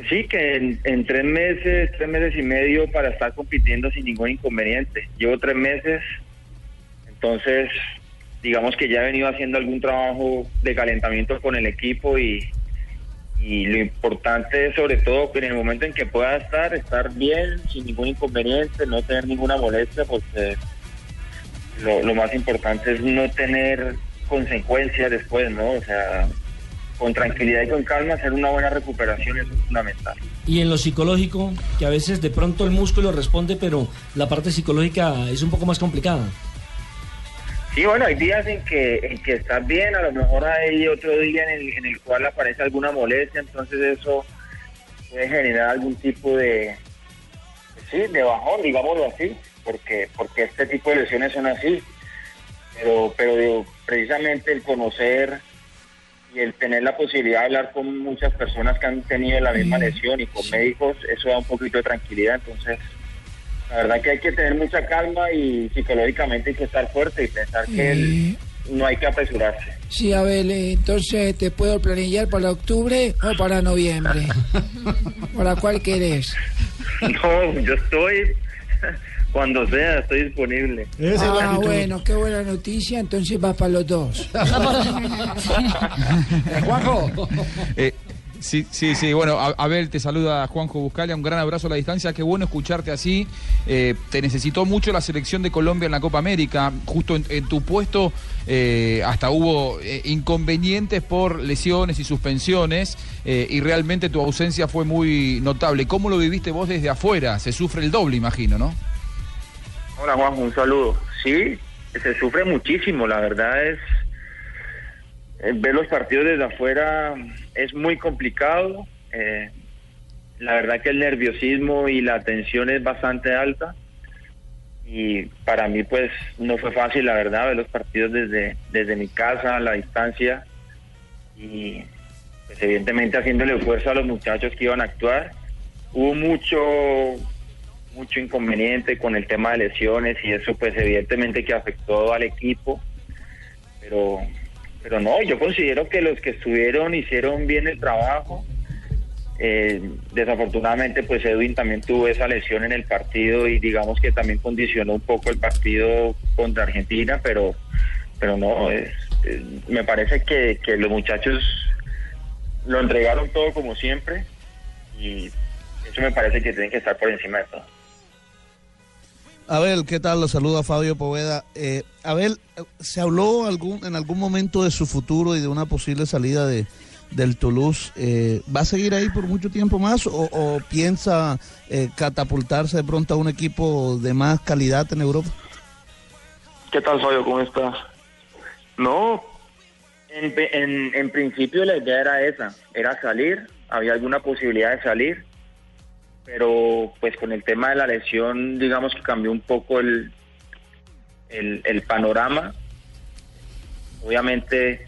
sí, que en, en tres meses, tres meses y medio para estar compitiendo sin ningún inconveniente. Llevo tres meses, entonces digamos que ya he venido haciendo algún trabajo de calentamiento con el equipo y, lo importante es sobre todo que en el momento en que pueda estar, estar bien, sin ningún inconveniente, no tener ninguna molestia, porque lo más importante es no tener consecuencias después, ¿no? O sea, con tranquilidad y con calma hacer una buena recuperación eso es fundamental. Y en lo psicológico, que a veces de pronto el músculo responde, pero la parte psicológica es un poco más complicada. Sí, bueno, hay días en que, en que estás bien, a lo mejor hay otro día en el, en el cual aparece alguna molestia, entonces eso puede generar algún tipo de, sí, de bajón, digámoslo así, porque, porque este tipo de lesiones son así. Pero, pero digo, precisamente el conocer y el tener la posibilidad de hablar con muchas personas que han tenido la misma lesión y con médicos, eso da un poquito de tranquilidad, entonces la verdad que hay que tener mucha calma y psicológicamente hay que estar fuerte y pensar que no hay que apresurarse. Sí, Abel, eh, entonces te puedo planillar para octubre o para noviembre. <laughs> ¿Para cuál querés? No, yo estoy, cuando sea, estoy disponible. ah, bueno, qué buena noticia, entonces vas para los dos. <laughs> Juanjo. Eh, sí, sí, sí. Bueno, Abel te saluda Juanjo Buscalia. Un gran abrazo a la distancia. Qué bueno escucharte así. Eh, te necesitó mucho la selección de Colombia en la Copa América. Justo en, en tu puesto eh, hasta hubo eh, inconvenientes por lesiones y suspensiones. eh, y realmente tu ausencia fue muy notable. ¿Cómo lo viviste vos desde afuera? Se sufre el doble, imagino, ¿no? Hola Juanjo, un saludo. Sí, se sufre muchísimo, la verdad es, eh, ver los partidos desde afuera es muy complicado. eh, la verdad que el nerviosismo y la tensión es bastante alta y para mí pues no fue fácil la verdad ver los partidos desde, desde mi casa a la distancia y pues evidentemente haciéndole fuerza a los muchachos que iban a actuar. Hubo mucho mucho inconveniente con el tema de lesiones y eso pues evidentemente que afectó al equipo, pero pero no, yo considero que los que estuvieron hicieron bien el trabajo. Eh, desafortunadamente pues Edwin también tuvo esa lesión en el partido y digamos que también condicionó un poco el partido contra Argentina, pero pero no, es- me parece que los muchachos lo entregaron todo como siempre y eso me parece que tienen que estar por encima de todo. Abel, ¿qué tal? Lo saluda Fabio Poveda. Eh, Abel, ¿se habló algún, en algún momento de su futuro y de una posible salida de, del Toulouse? Eh, ¿Va a seguir ahí por mucho tiempo más o, o piensa eh, catapultarse de pronto a un equipo de más calidad en Europa? ¿Qué tal, Fabio? ¿Cómo estás? No, en, en, en principio la idea era esa, era salir, había alguna posibilidad de salir, pero pues con el tema de la lesión, digamos que cambió un poco el, el, panorama. Obviamente,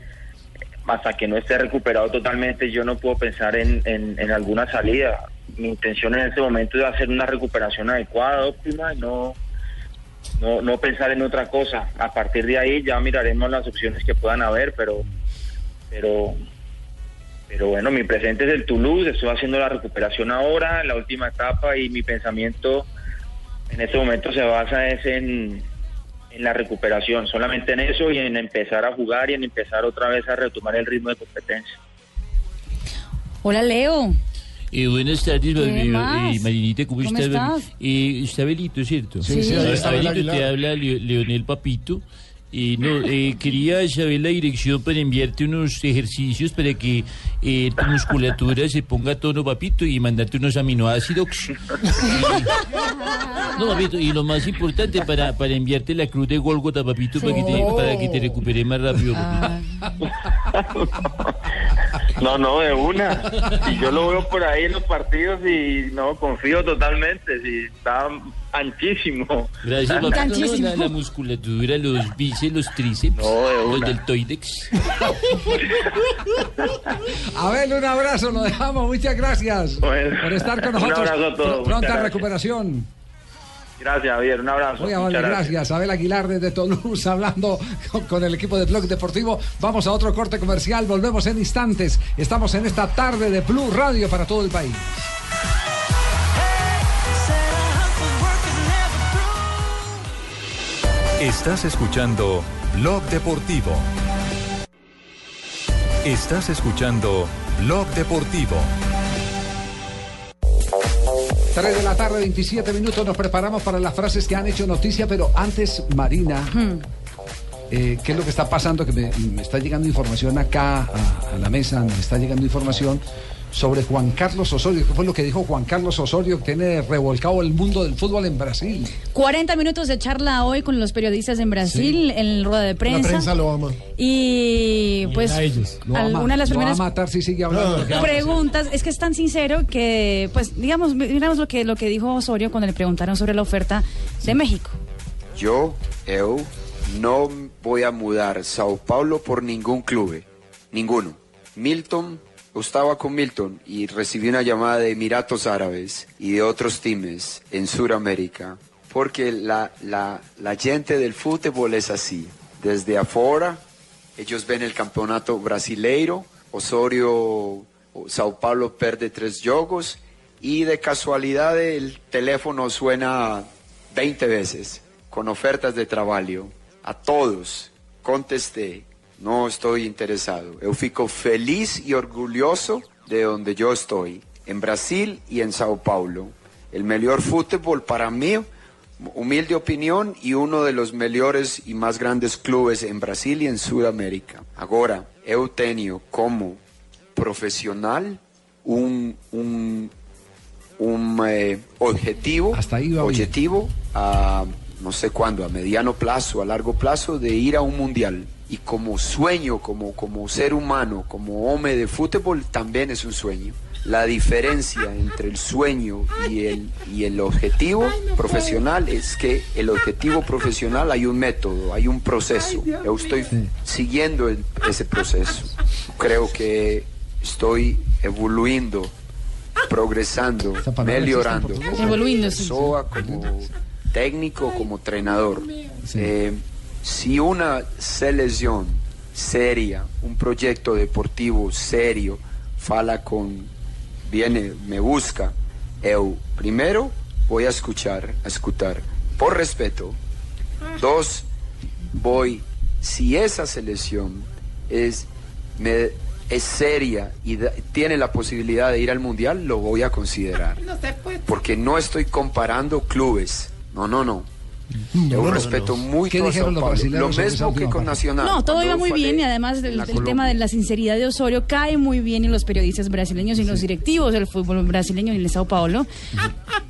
hasta que no esté recuperado totalmente, yo no puedo pensar en, en, en alguna salida. Mi intención en este momento es hacer una recuperación adecuada, óptima, y no, no, no pensar en otra cosa. A partir de ahí ya miraremos las opciones que puedan haber, pero, pero, pero bueno, mi presente es el Toulouse, estoy haciendo la recuperación ahora, la última etapa, y mi pensamiento en este momento se basa es en, en la recuperación, solamente en eso y en empezar a jugar y en empezar otra vez a retomar el ritmo de competencia. Hola, Leo. Eh, buenas tardes, ¿Qué eh, Marinita, ¿cómo, ¿Cómo estás? estás? Eh, está Abelito, ¿cierto? Sí, sí, Abel Abelito, te habla Leo- Leonel Papito. Eh, no, eh, quería saber la dirección para enviarte unos ejercicios para que eh, tu musculatura se ponga a tono, papito, y mandarte unos aminoácidos. <laughs> No, papito, y lo más importante para, para enviarte la cruz de Golgota, papito, para que te, para que te recuperes más rápido. papito. <laughs> No, no, de una. Y yo lo veo por ahí en los partidos y no, confío totalmente. Si está anchísimo. Gracias. No, la, la musculatura, los bíceps, los tríceps, los deltoidex. <laughs> Abel, un abrazo, lo dejamos. Muchas gracias por estar con un nosotros. abrazo a todos, Pronta gracias. recuperación. Gracias, Javier. Un abrazo. Muy amable, Muchas gracias. Abel Aguilar desde Toulouse <laughs> hablando con, con el equipo de Blog Deportivo. Vamos a otro corte comercial, volvemos en instantes. Estamos en esta tarde de Blue Radio para todo el país. Estás escuchando Blog Deportivo. Estás escuchando Blog Deportivo. 3 de la tarde, 27 minutos. Nos preparamos para las frases que han hecho noticia, pero antes, Marina. eh, ¿Qué es lo que está pasando? Que me, me está llegando información acá a, a la mesa, me está llegando información sobre Juan Carlos Osorio. ¿Qué fue lo que dijo Juan Carlos Osorio? Que tiene revolcado el mundo del fútbol en Brasil. 40 minutos de charla hoy con los periodistas en Brasil, en rueda de prensa. La prensa lo ama. Y pues a ellos. Lo alguna ama- de las lo va primeras a matar si sigue hablando. habla. preguntas es que es tan sincero que pues digamos miramos lo que lo que dijo Osorio cuando le preguntaron sobre la oferta de México. Yo, eu, no voy a mudar Sao Paulo por ningún club, ninguno. Milton, estaba con Milton y recibí una llamada de Emiratos Árabes y de otros teams en Sudamérica, porque la, la, gente del fútbol es así. Desde afuera, ellos ven el campeonato brasileiro, Osorio, Sao Paulo perde tres jogos y de casualidad el teléfono suena 20 veces con ofertas de trabajo. A todos contesté, no estoy interesado. Eu fico feliz y orgulloso de donde yo estoy, en Brasil y en Sao Paulo. El mejor fútbol para mí, humilde opinión, y uno de los mejores y más grandes clubes en Brasil y en Sudamérica. Ahora, eu tenho como profesional un, un, un eh, objetivo, objetivo a no sé cuándo, a mediano plazo, a largo plazo, de ir a un mundial. Y como sueño, como, como ser humano, como hombre de fútbol, también es un sueño. La diferencia entre el sueño y el, y el objetivo profesional es que el objetivo profesional hay un método, hay un proceso. Yo estoy siguiendo el- ese proceso. Creo que estoy evoluyendo, progresando, mejorando. como persona, como técnico, como entrenador. Eh, si una selección seria, un proyecto deportivo serio, fala con, viene, me busca, eu primero voy a escuchar, a escuchar, por respeto. Dos, voy, si esa selección es, me- es seria y da- tiene la posibilidad de ir al mundial, lo voy a considerar No porque no estoy comparando clubes. No, no, no. No, no, respeto no. muy ¿Qué todo dijeron los brasileños Lo mismo que con? Nacional. No, todo iba muy bien y además el, tema de la sinceridad de Osorio cae muy bien en los periodistas brasileños y en los directivos del fútbol brasileño y en el Sao Paulo.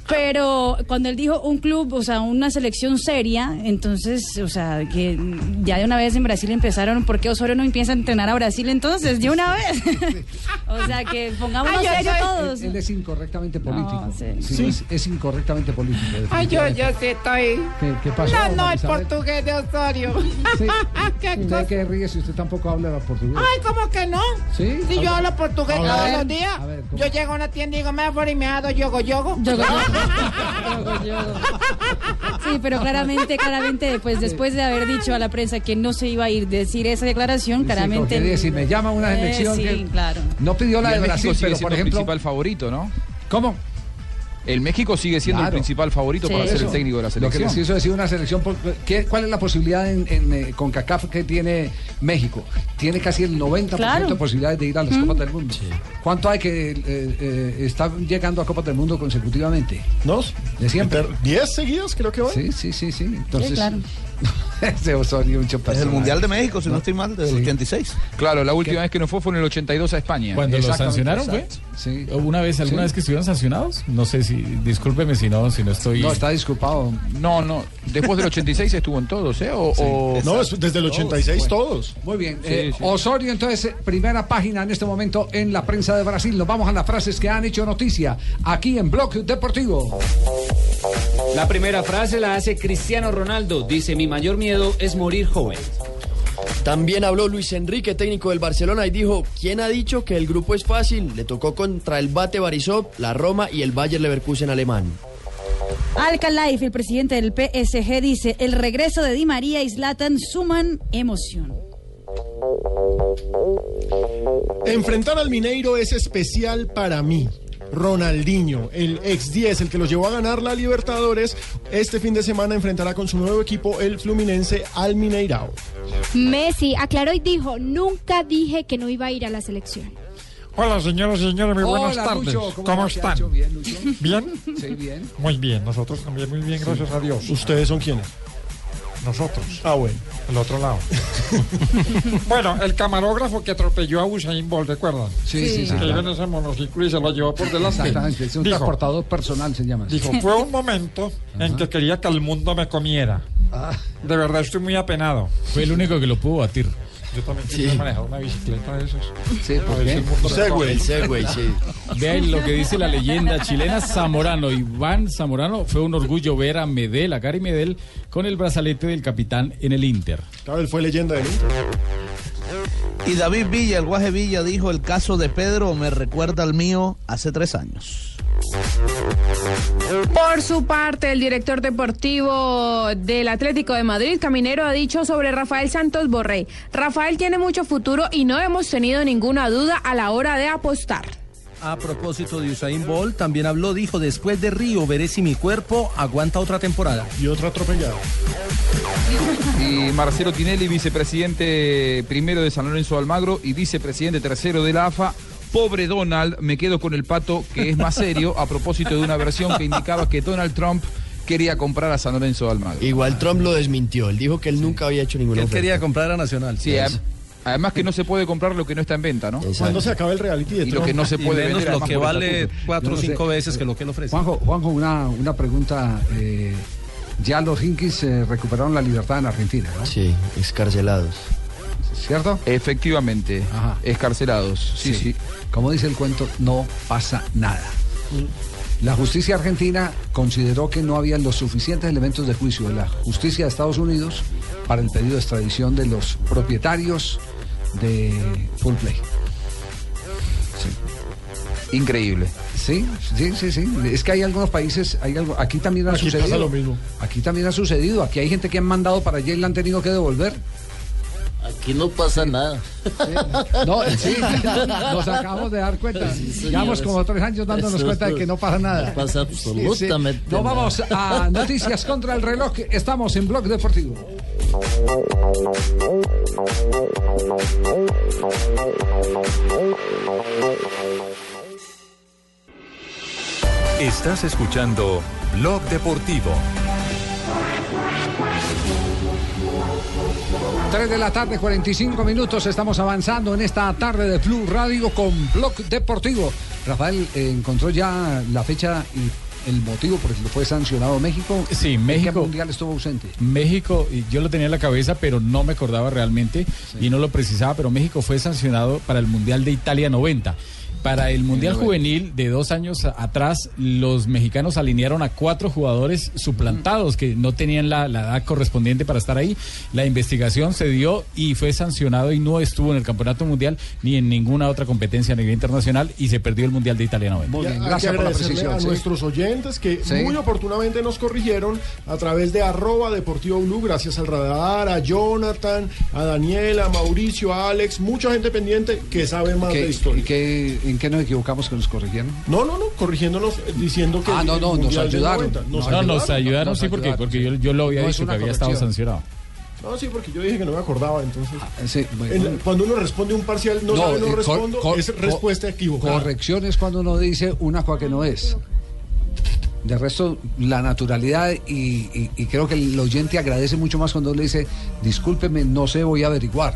Pero cuando él dijo un club, o sea, una selección seria, entonces, o sea, que ya de una vez en Brasil empezaron, ¿por qué Osorio no empieza a entrenar a Brasil entonces? De una vez. <laughs> o sea, que pongámonos serios todos. Él es incorrectamente político. sí. Sí, Sí. Es, es incorrectamente político. Ay, yo, yo sí estoy. ¿Qué, qué pasó? No, no, el portugués de Osorio. <laughs> ¿Qué ¿Usted cosa? qué ríe si usted tampoco habla portugués? Ay, ¿cómo que no? ¿Sí? Si yo hablo portugués A ver. todos los días. A ver, yo llego a una tienda y digo, me ha y me ha dado yogo <laughs> yogo. Sí, pero claramente, claramente, pues después de haber dicho a la prensa que no se iba a ir, decir esa declaración, claramente. porque si me llama una Eh, selección sí, que- claro. No pidió la de Brasil, pero por ejemplo. el principal favorito, ¿no? ¿Cómo? El México sigue siendo Claro. el principal favorito para ser el técnico de la Lo que selección. les quiso decir una selección. por- ¿qué- ¿Cuál es la posibilidad en, en, eh, CONCACAF que tiene México? Tiene casi el 90% Claro. de posibilidades de ir a las Copas del Mundo. ¿Cuánto hay que eh, eh, está llegando a Copas del Mundo consecutivamente? ¿Dos? De siempre. ¿Diez seguidas creo que van? Sí, sí, sí, sí. Entonces, Sí, claro. <laughs> <laughs> ese Osorio, mucho Es el. Mundial de México, si no, estoy mal, del Sí. 86. Claro, la última vez que nos fue fue en el 82 a España. Cuando lo sancionaron fue. exacto. ¿Una vez, alguna Sí. vez que estuvieron sancionados? No sé si, discúlpeme si no, si no estoy. No, está disculpado. No, no. Después del 86 estuvo en todos, ¿eh? O, o- No, es desde el 86 Bueno. todos. Muy bien. Sí, eh, sí. Osorio, entonces, primera página en este momento en la prensa de Brasil. Nos vamos a las frases que han hecho noticia aquí en Blog Deportivo. La primera frase la hace Cristiano Ronaldo. Dice, mi mayor miedo es morir joven. También habló Luis Enrique, técnico del Barcelona, y dijo, ¿quién ha dicho que el grupo es fácil? Le tocó contra el Bate Barisov, la Roma y el Bayer Leverkusen alemán. Alcalife, el presidente del PSG, dice: el regreso de Di María y Zlatan suman emoción. Enfrentar al Mineiro es especial para mí. Ronaldinho, el ex 10, el que los llevó a ganar la Libertadores, este fin de semana enfrentará con su nuevo equipo, el Fluminense, al Mineirao. Messi aclaró y dijo, nunca dije que no iba a ir a la selección. Hola, señoras y señores, muy buenas Hola, tardes. Lucho, ¿cómo ¿Cómo, va, están? Bien, Lucho. ¿Bien? Sí, bien. Muy bien, nosotros también muy bien, gracias a Dios. ¿Ustedes son quiénes? Nosotros. Ah, bueno. El otro lado. <laughs> bueno, el camarógrafo que atropelló a Usain Bolt, ¿recuerdan? Sí, sí, sí, Que iba en ese monociclo y se lo llevó por delante. Exactamente, es un Dijo, transportador personal, se llama. dijo, fue un momento en que quería que el mundo me comiera. De verdad, estoy muy apenado. Fue el único que lo pudo batir. Yo también manejar una bicicleta de esos. Sí, el come. El Segway, sí. <laughs> Vean lo que dice la leyenda chilena Zamorano. Iván Zamorano fue un orgullo ver a Medel, a Gary Medel, con el brazalete del capitán en el Inter. Claro, él fue leyenda del Inter. Y David Villa, el guaje Villa, dijo: el caso de Pedro me recuerda al mío hace tres años. Por su parte, el director deportivo del Atlético de Madrid, Caminero, ha dicho sobre Rafael Santos Borré. Rafael tiene mucho futuro y no hemos tenido ninguna duda a la hora de apostar. A propósito de Usain Bolt, también habló, dijo, después de Río, veré si mi cuerpo aguanta otra temporada. Y otra atropellada. Y Marcelo Tinelli, vicepresidente primero de San Lorenzo Almagro y vicepresidente tercero de la AFA. Pobre Donald, me quedo con el pato que es más serio a propósito de una versión que indicaba que Donald Trump quería comprar a San Lorenzo de Almagro. Igual Trump lo desmintió, él dijo que él nunca había hecho ninguna Él oferta. quería comprar a Nacional. Sí, adem- además que no se puede comprar lo que no está en venta, ¿no? ¿Cuándo se acaba el reality de Y lo Trump? que no se Y puede menos vender. lo que vale cuatro o sé. cinco veces que lo que él ofrece. Juanjo, Juanjo una, una pregunta. eh, ya los Hinkies eh, recuperaron la libertad en Argentina, ¿no? Sí, excarcelados. ¿Cierto? Efectivamente, escarcelados. Sí, sí. Como dice el cuento, no pasa nada. La justicia argentina consideró que no había los suficientes elementos de juicio de la justicia de Estados Unidos para el pedido de extradición de los propietarios de Full Play. Increíble. Sí, sí, sí, sí. Es que hay algunos países, hay algo, aquí también ha Aquí pasa sucedido. lo mismo. Aquí también ha sucedido. Aquí hay gente que han mandado para allá y la han tenido que devolver. Aquí no pasa nada. No, sí, nos acabamos de dar cuenta. Sí, Llevamos como tres años dándonos eso cuenta de que no pasa nada. no pasa absolutamente Nos nada. vamos a noticias contra el reloj. Estamos en Blog Deportivo. Estás escuchando Blog Deportivo. 3 de la tarde, 45 minutos. Estamos avanzando en esta tarde de Blue Radio con Blog Deportivo. Rafael eh, encontró ya la fecha y el motivo por el que fue sancionado México. Sí, ¿En qué México. mundial estuvo ausente? México, yo lo tenía en la cabeza, pero no me acordaba realmente y no lo precisaba, pero México fue sancionado para el Mundial de Italia 90. Para el Mundial Juvenil de dos años atrás, los mexicanos alinearon a cuatro jugadores suplantados que no tenían la, la edad correspondiente para estar ahí. La investigación se dio y fue sancionado y no estuvo en el Campeonato Mundial ni en ninguna otra competencia a nivel internacional y se perdió el Mundial de Italia 90. Y hay que agradecerle a nuestros oyentes que Sí. muy oportunamente nos corrigieron a través de arroba deportivo blue, gracias al radar, a Jonathan, a Daniela, a Mauricio, a Alex, mucha gente pendiente que sabe más ¿Qué- de historia. ¿Y qué- en qué nos equivocamos que nos corrigieron? No, no, no, corrigiéndonos, eh, diciendo que... Ah, no, no, nos ayudaron. 90, Nos No, nos ayudaron, nos sí, porque, ayudaron, porque sí. yo, yo lo había No dicho que había estado sancionado. No, sí, porque yo dije que no me acordaba, entonces... Sí, bueno. En- cuando uno responde un parcial, no, sabe, no eh, cor- respondo, cor- es cor- respuesta equivocada. Corrección es cuando uno dice una cosa que no es. De resto, la naturalidad y, y- y creo que el oyente agradece mucho más cuando uno le dice, discúlpeme, no sé, voy a averiguar.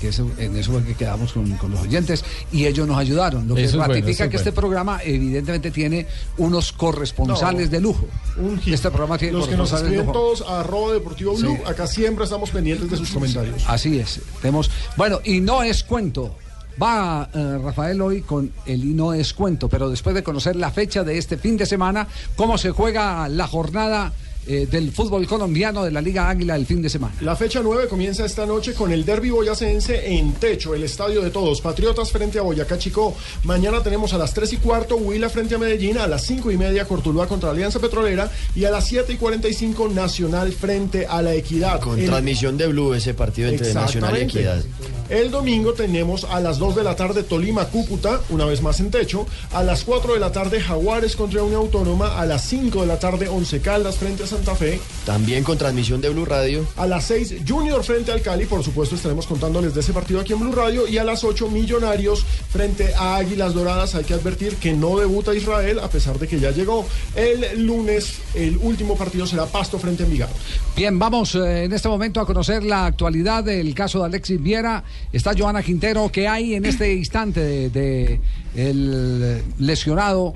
Que eso, en eso fue que quedamos con, con los oyentes y ellos nos ayudaron. Lo que Eso es bueno, ratifica es que este bueno. programa evidentemente tiene unos corresponsales No. de lujo. Un. Este programa tiene Los que nos escriben lujo. todos a arroba deportivo blue, acá siempre estamos pendientes de sus comentarios. Así es. Tenemos, bueno, y no es cuento. Va eh, Rafael hoy con el y no es cuento, pero después de conocer la fecha de este fin de semana, cómo se juega la jornada eh, del fútbol colombiano de la Liga Águila el fin de semana. La fecha 9 comienza esta noche con el derby boyacense en techo, el estadio de todos. Patriotas frente a Boyacá Chico. Mañana tenemos a las 3 y cuarto Huila frente a Medellín, a las 5 y media Cortuluá contra Alianza Petrolera y a las 7 y 45 Nacional frente a la Equidad. Con transmisión de Blue ese partido entre Nacional y. Equidad. El domingo tenemos a las 2 de la tarde Tolima Cúcuta, una vez más en techo. A las 4 de la tarde Jaguares contra Unión Autónoma. A las 5 de la tarde Once Caldas frente a Santa Fe. También con transmisión de Blue Radio. A las 6 Junior frente al Cali, por supuesto estaremos contándoles de ese partido aquí en Blue Radio. Y a las 8 Millonarios frente a Águilas Doradas. Hay que advertir que no debuta Israel a pesar de que ya llegó. El lunes el último partido será Pasto frente a Envigado. Bien, vamos eh, en este momento a conocer la actualidad del caso de Alexis Viera. Está Joana Quintero, que hay en este instante de, de el lesionado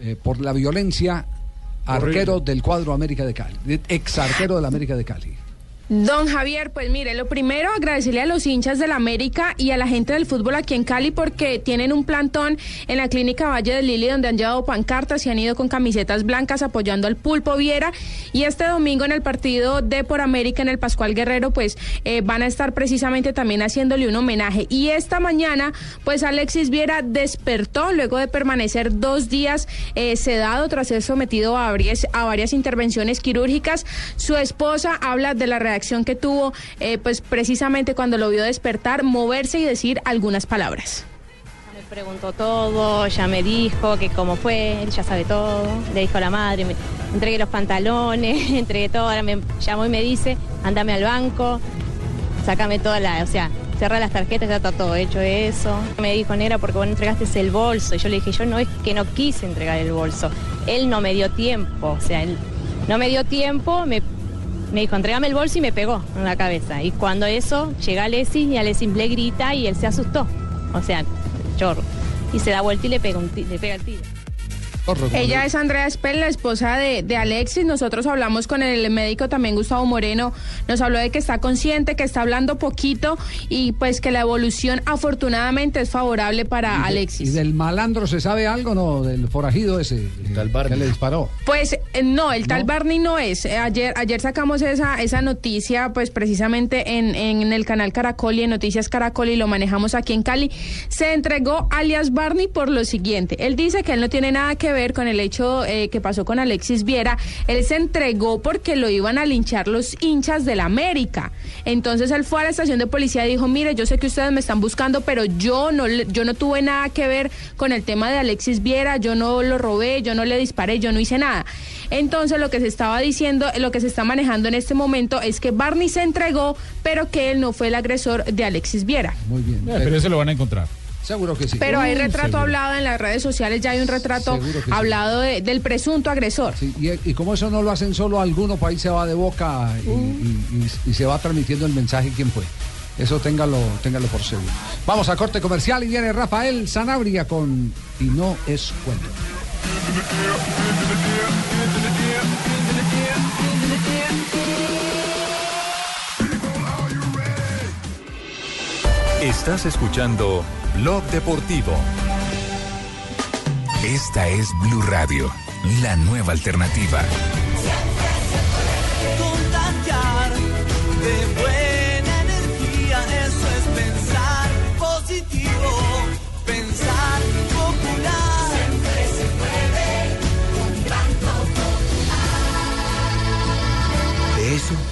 eh, por la violencia arquero del cuadro América de Cali, ex arquero del América de Cali. Don Javier, pues mire, lo primero agradecerle a los hinchas del América y a la gente del fútbol aquí en Cali porque tienen un plantón en la clínica Valle del Lili donde han llevado pancartas y han ido con camisetas blancas apoyando al Pulpo Viera y este domingo en el partido de por América en el Pascual Guerrero pues eh, van a estar precisamente también haciéndole un homenaje y esta mañana pues Alexis Viera despertó luego de permanecer dos días eh, sedado tras ser sometido a varias, a varias intervenciones quirúrgicas. Su esposa habla de la reacción que tuvo eh, pues precisamente cuando lo vio despertar, moverse y decir algunas palabras. Me preguntó todo, ya me dijo que cómo fue, él ya sabe todo. Le dijo a la madre, me entregué los pantalones, <laughs> entregué todo. Ahora me llamó y me dice, andame al banco, sácame toda la, o sea, cerra las tarjetas, ya está todo hecho eso. Me dijo, Nera, porque vos no entregaste el bolso. Y yo le dije, yo no es que no quise entregar el bolso. Él no me dio tiempo, o sea, él no me dio tiempo, me, me dijo, entregame el bolso y me pegó en la cabeza. Y cuando eso, llega Alexis y Alexis le grita y él se asustó. O sea, chorro. Y se da vuelta y le pega, un le pega el tiro. Ella es Andrea Spell, la esposa de, de Alexis. Nosotros hablamos con el médico también, Gustavo Moreno. Nos habló de que está consciente, que está hablando poquito y pues que la evolución afortunadamente es favorable para Alexis. ¿Y del malandro se sabe algo, no? Del forajido ese que le disparó. Pues eh, no, el tal Barney no es. Eh, Ayer, ayer sacamos esa, esa noticia, pues precisamente en, en el canal Caracol y en Noticias Caracol y lo manejamos aquí en Cali. Se entregó alias Barney por lo siguiente. Él dice que él no tiene nada que ver con el hecho eh, que pasó con Alexis Viera. Él se entregó porque lo iban a linchar los hinchas del América. Entonces él fue a la estación de policía y dijo, mire, yo sé que ustedes me están buscando, pero yo no, le- yo no tuve nada que ver con el tema de Alexis Viera, yo no lo robé, yo no le disparé, yo no hice nada. Entonces lo que se estaba diciendo, lo que se está manejando en este momento es que Barney se entregó, pero que él no fue el agresor de Alexis Viera. Muy bien. Eh, pero eso lo van a encontrar. Seguro que sí. Pero hay retrato seguro. hablado en las redes sociales, ya hay un retrato sí. hablado de- del presunto agresor. Sí, y, y como eso no lo hacen solo algunos, país se va de boca y, y- y se va transmitiendo el mensaje quién fue. Eso téngalo, téngalo por seguro. Vamos a corte comercial y viene Rafael Sanabria con Y no es cuento. Estás escuchando Blog Deportivo. Esta es Blue Radio, la nueva alternativa. contagiar de buena energía, eso es pensar positivo, pensar popular. Siempre se puede con De eso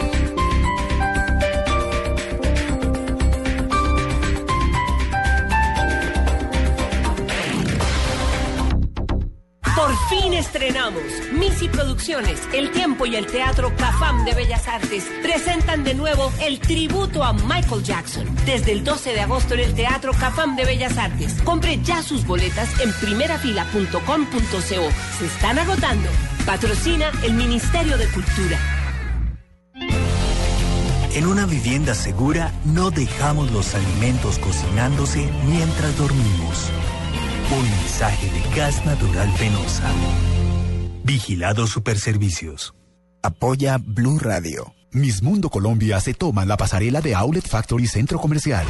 Estrenamos Misi Producciones, El Tiempo y el Teatro Cafam de Bellas Artes presentan de nuevo el tributo a Michael Jackson desde el 12 de agosto en el Teatro Cafam de Bellas Artes. Compre ya sus boletas en primerafila.com.co. Se están agotando. Patrocina el Ministerio de Cultura. En una vivienda segura no dejamos los alimentos cocinándose mientras dormimos. Un mensaje de gas natural penosa. Vigilado Superservicios. Apoya Blue Radio. Miss Mundo Colombia se toma la pasarela de Outlet Factory Centro Comercial.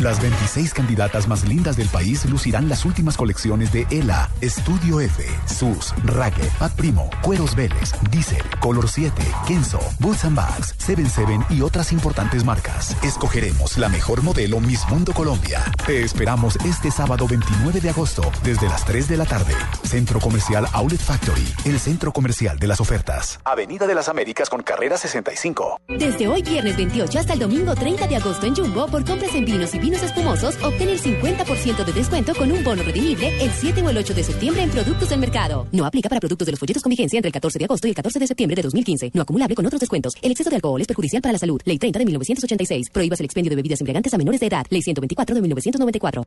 Las 26 candidatas más lindas del país lucirán las últimas colecciones de ELA, Estudio F, SUS, Racket, Pat Primo, Cueros Vélez, Diesel, Color 7, Kenzo, Bulls and Bags, 77 y otras importantes marcas. Escogeremos la mejor modelo Miss Mundo Colombia. Te esperamos este sábado 29 de agosto desde las 3 de la tarde. Centro Comercial Outlet Factory, el centro comercial de las ofertas. Avenida de las Américas con carrera 65. Desde hoy viernes 28 hasta el domingo 30 de agosto en Jumbo, por compras en vinos y vinos espumosos, obtén el 50% de descuento con un bono redimible el 7 o el 8 de septiembre en productos del mercado. No aplica para productos de los folletos con vigencia entre el 14 de agosto y el 14 de septiembre de 2015. No acumulable con otros descuentos. El exceso de alcohol es perjudicial para la salud. Ley 30 de 1986. Prohíbas el expendio de bebidas embriagantes a menores de edad. Ley 124 de 1994.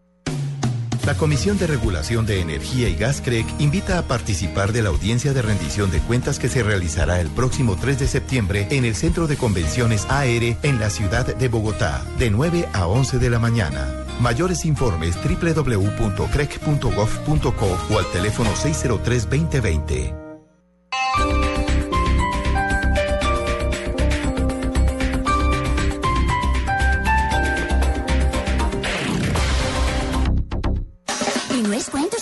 La Comisión de Regulación de Energía y Gas CREC invita a participar de la audiencia de rendición de cuentas que se realizará el próximo 3 de septiembre en el Centro de Convenciones AR en la ciudad de Bogotá, de 9 a 11 de la mañana. Mayores informes www.crec.gov.co o al teléfono 603-2020.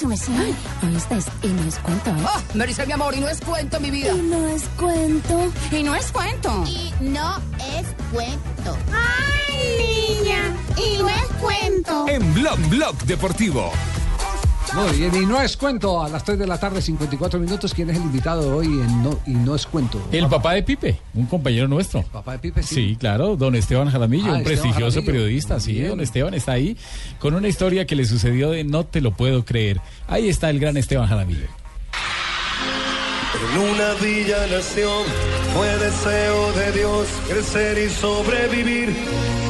No es. Y no es cuento, ¿eh? Oh, mi amor, y no es cuento, mi vida. Y no es cuento. Y no es cuento. Y no es cuento. ¡Ay, niña! Y no es cuento. En Blog Blog Deportivo. Muy bien, y no es cuento a las 3 de la tarde, 54 minutos. ¿Quién es el invitado de hoy en no, y no es cuento? El papá de Pipe, un compañero nuestro. Papá de Pipe, sí. claro, don Esteban Jaramillo, Ah, un Esteban prestigioso Jaramillo. periodista. Sí, Bien. don Esteban está ahí con una historia que le sucedió de no te lo puedo creer. Ahí está el gran Esteban Jaramillo. En una villa nació, fue deseo de Dios crecer y sobrevivir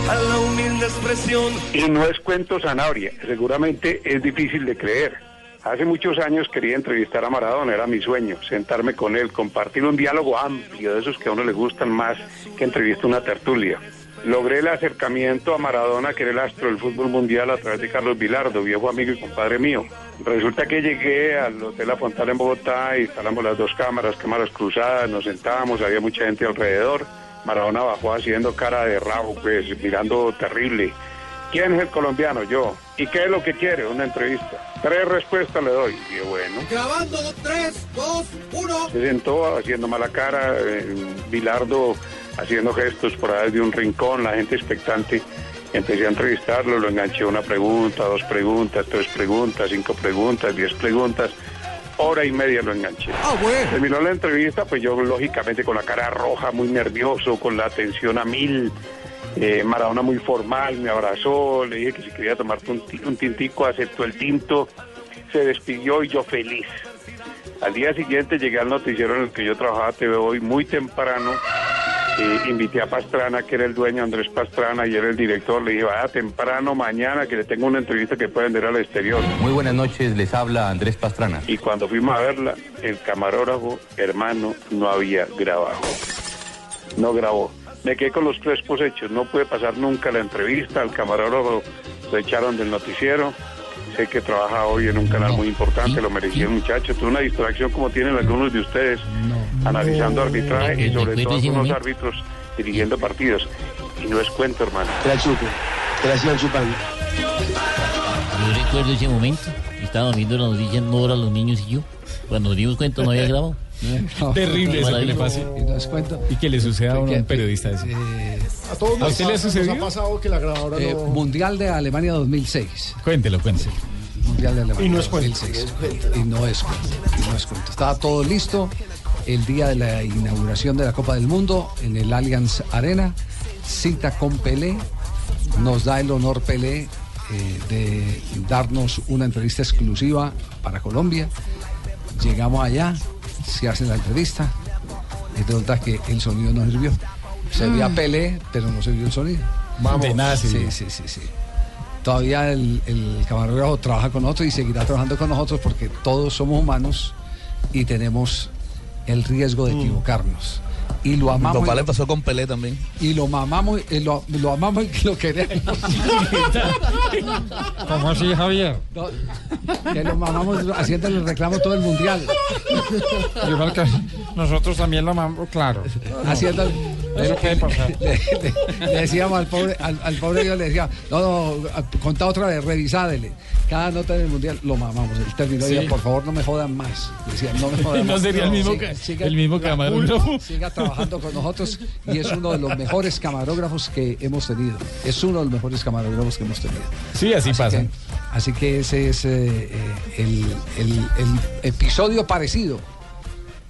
a la humilde expresión. Y no es cuento Sanabria, seguramente es difícil de creer, Hace muchos años quería entrevistar a Maradona, era mi sueño, sentarme con él, compartir un diálogo amplio, de esos que a uno le gustan más que entrevista una tertulia. Logré el acercamiento a Maradona, que era el astro del fútbol mundial, a través de Carlos Vilardo, viejo amigo y compadre mío. Resulta que llegué al Hotel La Fontana en Bogotá, instalamos las dos cámaras, cámaras cruzadas, nos sentamos, había mucha gente alrededor. Maradona bajó haciendo cara de rabo, pues mirando terrible. ¿Quién es el colombiano? Yo. ¿Y qué es lo que quiere? Una entrevista. Tres respuestas le doy. Y bueno. Grabando, tres, dos, uno. Se sentó haciendo mala cara, eh, Bilardo haciendo gestos por ahí de un rincón, la gente expectante. Empecé a entrevistarlo, lo enganché una pregunta, dos preguntas, tres preguntas, cinco preguntas, diez preguntas. Hora y media lo enganché. Ah, bueno. Terminó la entrevista, pues yo lógicamente con la cara roja, muy nervioso, con la atención a mil. Eh, Maradona muy formal, me abrazó, le dije que si quería tomarte un, un tintico, aceptó el tinto, se despidió y yo feliz. Al día siguiente llegué al noticiero en el que yo trabajaba TV Hoy muy temprano. Eh, invité a Pastrana, que era el dueño, Andrés Pastrana, y era el director. Le dije, vaya temprano mañana que le tengo una entrevista que puede vender al exterior. Muy buenas noches, les habla Andrés Pastrana. Y cuando fuimos a verla, el camarógrafo, hermano, no había grabado. No grabó. Me quedé con los crespos hechos. No pude pasar nunca la entrevista. Al camarógrafo lo echaron del noticiero. Sé que trabaja hoy en un canal muy importante, lo merecía el muchacho. Tuve una distracción como tienen algunos de ustedes, analizando arbitraje y sobre todo algunos árbitros dirigiendo partidos. Y no es cuento, hermano. Gracias, chupando. Yo recuerdo ese momento. Estábamos viendo la noticia en hora los niños y yo. Cuando nos dimos cuenta no había <laughs> grabado. <laughs> Terrible eso que le pase. Y cuento. Y que le suceda a un Que- periodista eso. A todos ¿A nos, usted nos ha pasado que la grabadora Eh, no... Mundial de Alemania 2006. Cuéntelo, cuéntelo. Mundial de Alemania Y no es cuento. 2006. Y no es cuento. Y no es cuento. Estaba todo listo el día de la inauguración de la Copa del Mundo en el Allianz Arena. Cita con Pelé. Nos da el honor Pelé eh, de darnos una entrevista exclusiva para Colombia. Llegamos allá, se hace la entrevista y resulta que el sonido no sirvió. Se veía Mm. Pelé, pero no se vio el sonido. Vamos. De nada sí, sí, sí, sí. Todavía el, el camarógrafo trabaja con nosotros y seguirá trabajando con nosotros porque todos somos humanos y tenemos el riesgo de equivocarnos. Y lo amamos. Lo cual y- le pasó con Pelé también. y lo mamamos, y lo, lo amamos y lo queremos. <laughs> ¿Cómo así, Javier? No, que lo mamamos haciéndole el reclamo todo el mundial. Igual que nosotros también lo amamos, claro. Haciendo <laughs> Le, le- le decíamos al pobre, al, al pobre yo le decía, no, no, contá otra vez, revisádele. Cada nota del mundial lo mamamos. Él terminó y decía, por favor, no me jodan más. Decía, no me jodan <laughs> No más. sería el mismo Siga- el mismo camarógrafo. Siga trabajando con nosotros y es uno de los mejores camarógrafos que hemos tenido. Es uno de los mejores camarógrafos que hemos tenido. Sí, así pasa. que- así que ese es eh, eh, el, el- el episodio parecido,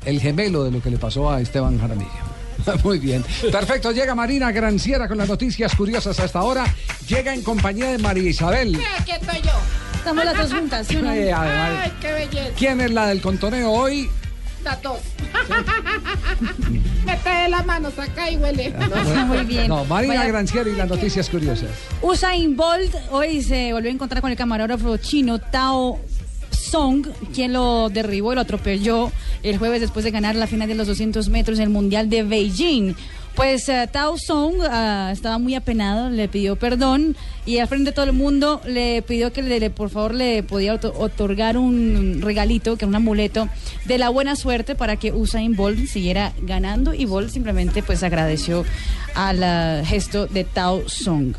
el gemelo de lo que le pasó a Esteban Jaramillo. <laughs> Muy bien. Perfecto. Llega Marina Granciera con las noticias curiosas hasta ahora. Llega en compañía de María Isabel. Aquí estoy yo. Estamos las dos juntas, ¿sí? Eh, <laughs> además, Ay, qué belleza. ¿Quién es la del contoneo hoy? Datos. Mete las <laughs> manos acá y huele. Muy bien. No, Marina Granciera y las noticias curiosas. Usain Bolt hoy se volvió a encontrar con el camarógrafo chino Tao Song, quien lo derribó y lo atropelló el jueves después de ganar la final de los 200 metros en el Mundial de Beijing. Pues eh, Tao Song ah, estaba muy apenado, le pidió perdón y al frente de todo el mundo le pidió que le, por favor le podía oto- otorgar un regalito, que era un amuleto de la buena suerte para que Usain Bolt siguiera ganando y Bolt simplemente pues agradeció al ah, gesto de Tao Song.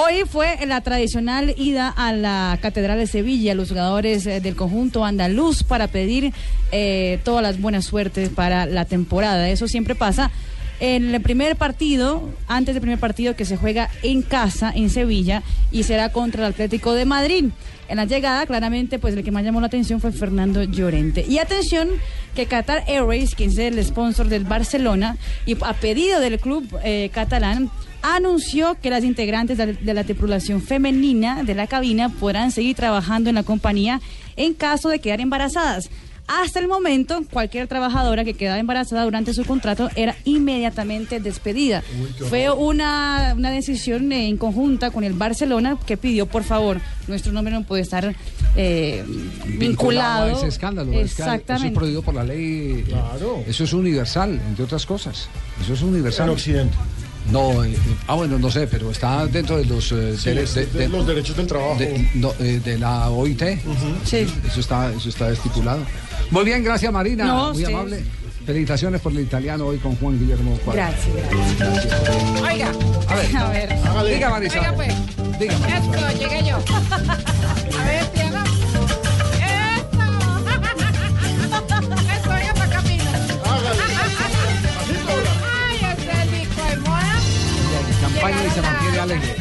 Hoy fue la tradicional ida a la Catedral de Sevilla, los jugadores eh, del conjunto andaluz para pedir eh, todas las buenas suertes para la temporada. Eso siempre pasa. En el primer partido, antes del primer partido que se juega en casa, en Sevilla, y será contra el Atlético de Madrid. En la llegada, claramente, pues el que más llamó la atención fue Fernando Llorente. Y atención, que Qatar Airways, quien es el sponsor del Barcelona, y a pedido del club eh, catalán, anunció que las integrantes de la tripulación femenina de la cabina podrán seguir trabajando en la compañía en caso de quedar embarazadas. Hasta el momento, cualquier trabajadora que quedaba embarazada durante su contrato era inmediatamente despedida. Fue una, una decisión eh, en conjunta con el Barcelona que pidió, por favor, nuestro nombre no puede estar eh, vinculado. a ese escándalo. Eso es Exactamente. prohibido por la ley. eh, Eso es universal, entre otras cosas. Eso es universal. En Occidente. No, eh, eh, ah, bueno, no sé, pero está dentro de los, eh, Sí, de, de de- los derechos del trabajo. de, no, eh, de la OIT. Sí. Eso está, eso está estipulado. Muy bien, gracias Marina, No, muy ustedes. amable. Felicitaciones por el italiano hoy con Juan Guillermo Cuadra. Gracias, gracias. Oiga. A ver, A ver. Diga, Marisa. Oiga, pues. Diga, Marisa. Esto, llegué yo. <laughs> A ver, Campaña y se mantiene alegre.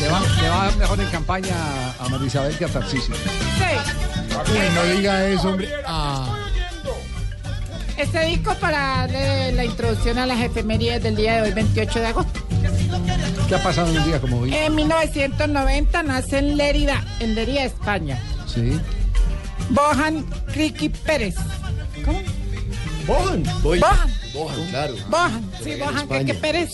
Le va, le va mejor en campaña a Marisabel que a Tarcisio. Sí. no diga eso, hombre. Ah. Este disco para darle la introducción a las efemérides del día de hoy, 28 de agosto. ¿Qué ha pasado en un día como hoy? En 1990 nace en Lérida, en Lérida, España. Sí. Bohan Criqui Pérez. ¿Cómo? Bohan. Bohan. Bohan, claro. Bohan, sí, Bohan España. Criqui Pérez.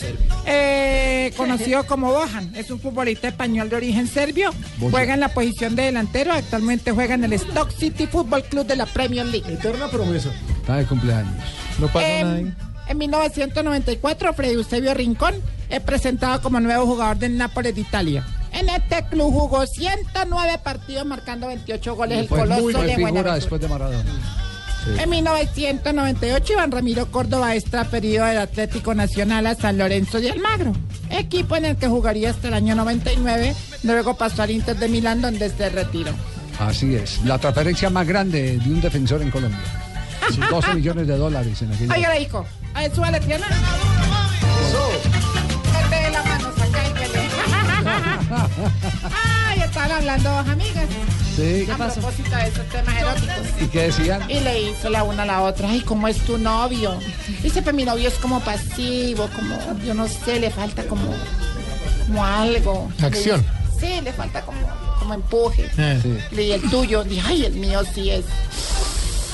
Eh, conocido como Bohan. Es un futbolista español de origen serbio. Juega en la posición de delantero. Actualmente juega en el Stock City Football Club de la Premier League. Eterna promesa. Está de cumpleaños. No En, en 1994, Freddy Eusebio Rincón es presentado como nuevo jugador del Nápoles de Italia. En este club jugó 109 partidos, marcando 28 goles. El Fue coloso muy de buena figura Buenaventura. después de Maradona. Sí. En 1998, Iván Ramiro Córdoba es transferido del Atlético Nacional a San Lorenzo de Almagro, equipo en el que jugaría hasta el año 99. Luego pasó al Inter de Milán, donde se retiró. Así es. La transferencia más grande de un defensor en Colombia. <laughs> 12 millones de dólares en aquella. Oiga, hijo, a ver, súbale, Triana. Mete la mano, saca y. <laughs> Ay, estaban hablando dos amigas. Sí. A propósito de esos temas eróticos. ¿Y qué decían? Y le hizo la una a la otra, ay, ¿cómo es tu novio? Dice, pues mi novio es como pasivo, como, yo no sé, le falta como, como algo. Acción. Le- sí, le falta como, como empuje. Sí. Y el tuyo, dije, ay, el mío sí es.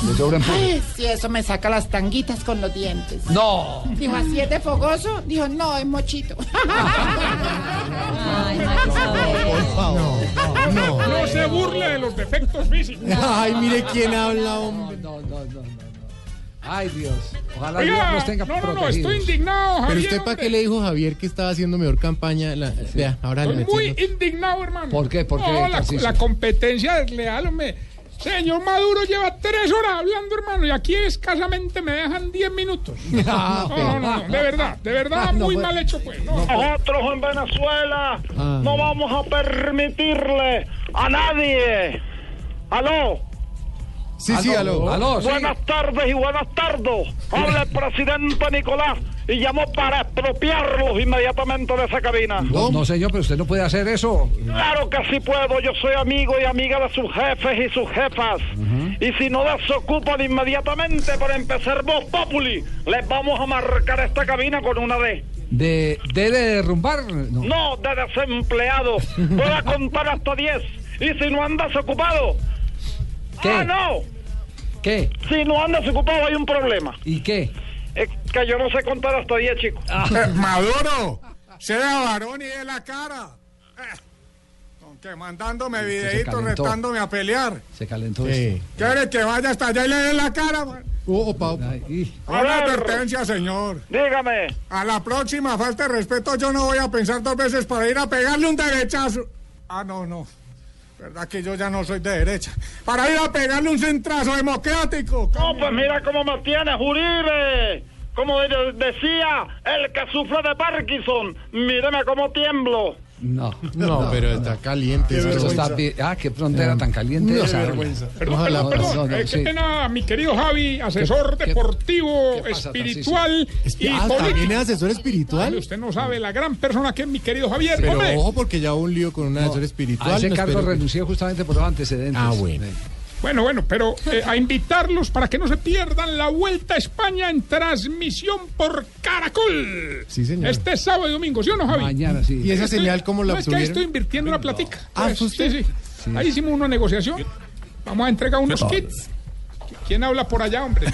Le. Ay, sí, eso me saca las tanguitas con los dientes. No. Dijo, ¿así es de fogoso? Dijo, no, es mochito. <laughs> Ay. Por favor. No. No se burle de los defectos físicos. <laughs> Ay, mire quién habla, hombre. No, no, no, no. no. Ay, Dios. Ojalá Dios Oiga, nos tenga no, no, no, protegidos. estoy indignado, Javier. Pero usted para qué le dijo a Javier que estaba haciendo mejor campaña. La, Vea, ahora le Estoy muy entiendo. indignado, hermano. ¿Por qué? ¿Por qué, No, la, la competencia desleal, hombre. Señor Maduro lleva tres horas hablando, hermano, y aquí escasamente me dejan diez minutos. <laughs> Ah, No, no, no, no, de verdad, de verdad, Ah, no, muy pues- mal hecho, pues. No, Nosotros en Venezuela Ah. no vamos a permitirle a nadie. ¿Aló? Sí, sí, aló. Aló, sí. Buenas tardes y buenas tardes. Habla el presidente Nicolás y llamó para expropiarlos inmediatamente de esa cabina. No, no, señor, pero usted no puede hacer eso. Claro que sí puedo, yo soy amigo y amiga de sus jefes y sus jefas. Y si no desocupan inmediatamente para empezar Voz Populi, les vamos a marcar esta cabina con una D. De, de, de derrumbar. No. No, de desempleado. Puedo contar hasta 10. Y si no andas ocupado. ¿Qué? Ah, no. ¿Qué? Si no andas ocupado hay un problema. ¿Y qué? Es que yo no sé contar hasta 10, chicos. Maduro, sea varón y de la cara. Eh, con que mandándome videitos retándome a pelear. Se calentó Sí. esto. ¿Quiere que vaya hasta allá y le dé la cara? man? Oh, opa, opa. Una ver. advertencia, señor. Dígame. A la próxima falta de respeto yo no voy a pensar dos veces para ir a pegarle un derechazo. Ah, no, no. Verdad que yo ya no soy de derecha. Para ir a pegarle un centrazo democrático. No, pues mira cómo me tienes, Uribe. Como de- decía el que sufre de Parkinson. Míreme cómo tiemblo. No. No, pero está caliente. Eso eso. está. Ah, qué frontera tan caliente No, esa. qué vergüenza. Perdón, Ojalá, perdón, perdón. no, no, Eh, qué pena, mi querido Javi, asesor ¿Qué- deportivo, qué pasa, espiritual y Ah, ¿también político. es asesor espiritual? Usted no sabe la gran persona que es mi querido Javier. Pero hombre. ojo, porque ya hubo un lío con un asesor espiritual. A ese no cargo renuncié justamente por los antecedentes. Ah, bueno. Bueno, bueno, pero eh, a invitarlos para que no se pierdan la Vuelta a España en transmisión por Caracol. Sí, señor. Este sábado y domingo, ¿sí o no, Javi? Mañana sí. ¿Y esa señal cómo la no, es que ahí obtuvieron? estoy invirtiendo una platica. Ah, Pues, ¿fue usted? Sí, sí. Ahí hicimos una negociación. Vamos a entregar unos kits ¿Quién habla por allá, hombre? <laughs>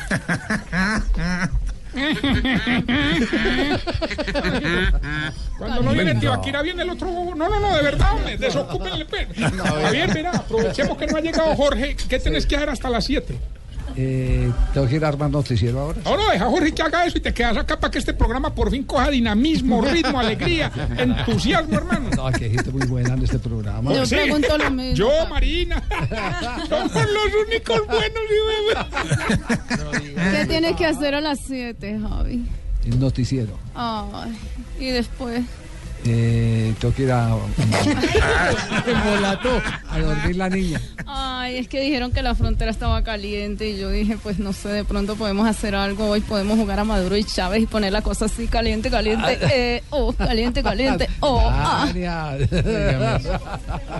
Cuando no viene Tibaquira, viene el otro. No, no, no, de verdad, hombre. Desocúpenle. pe- Javier, mira, aprovechemos que no ha llegado Jorge. ¿Qué tenés que hacer hasta las 7? Eh, tengo que ir a armar noticiero ahora. Ahora deja Jorge que haga eso y te quedas acá para que este programa por fin coja dinamismo, ritmo, alegría, <laughs> entusiasmo, hermano. No, que gente muy buena en este programa. Yo pregunto lo mismo. Yo, Marina. Somos los únicos buenos. y ¿Qué tienes que hacer a las 7, Javi? El noticiero. Ay, y después. Eh, tengo que ir a. A dormir la niña. Ay, es que dijeron que la frontera estaba caliente y yo dije, pues no sé, de pronto podemos hacer algo hoy, podemos jugar a Maduro y Chávez y poner la cosa así, caliente, caliente, eh, oh, caliente, caliente, <laughs> oh, ah.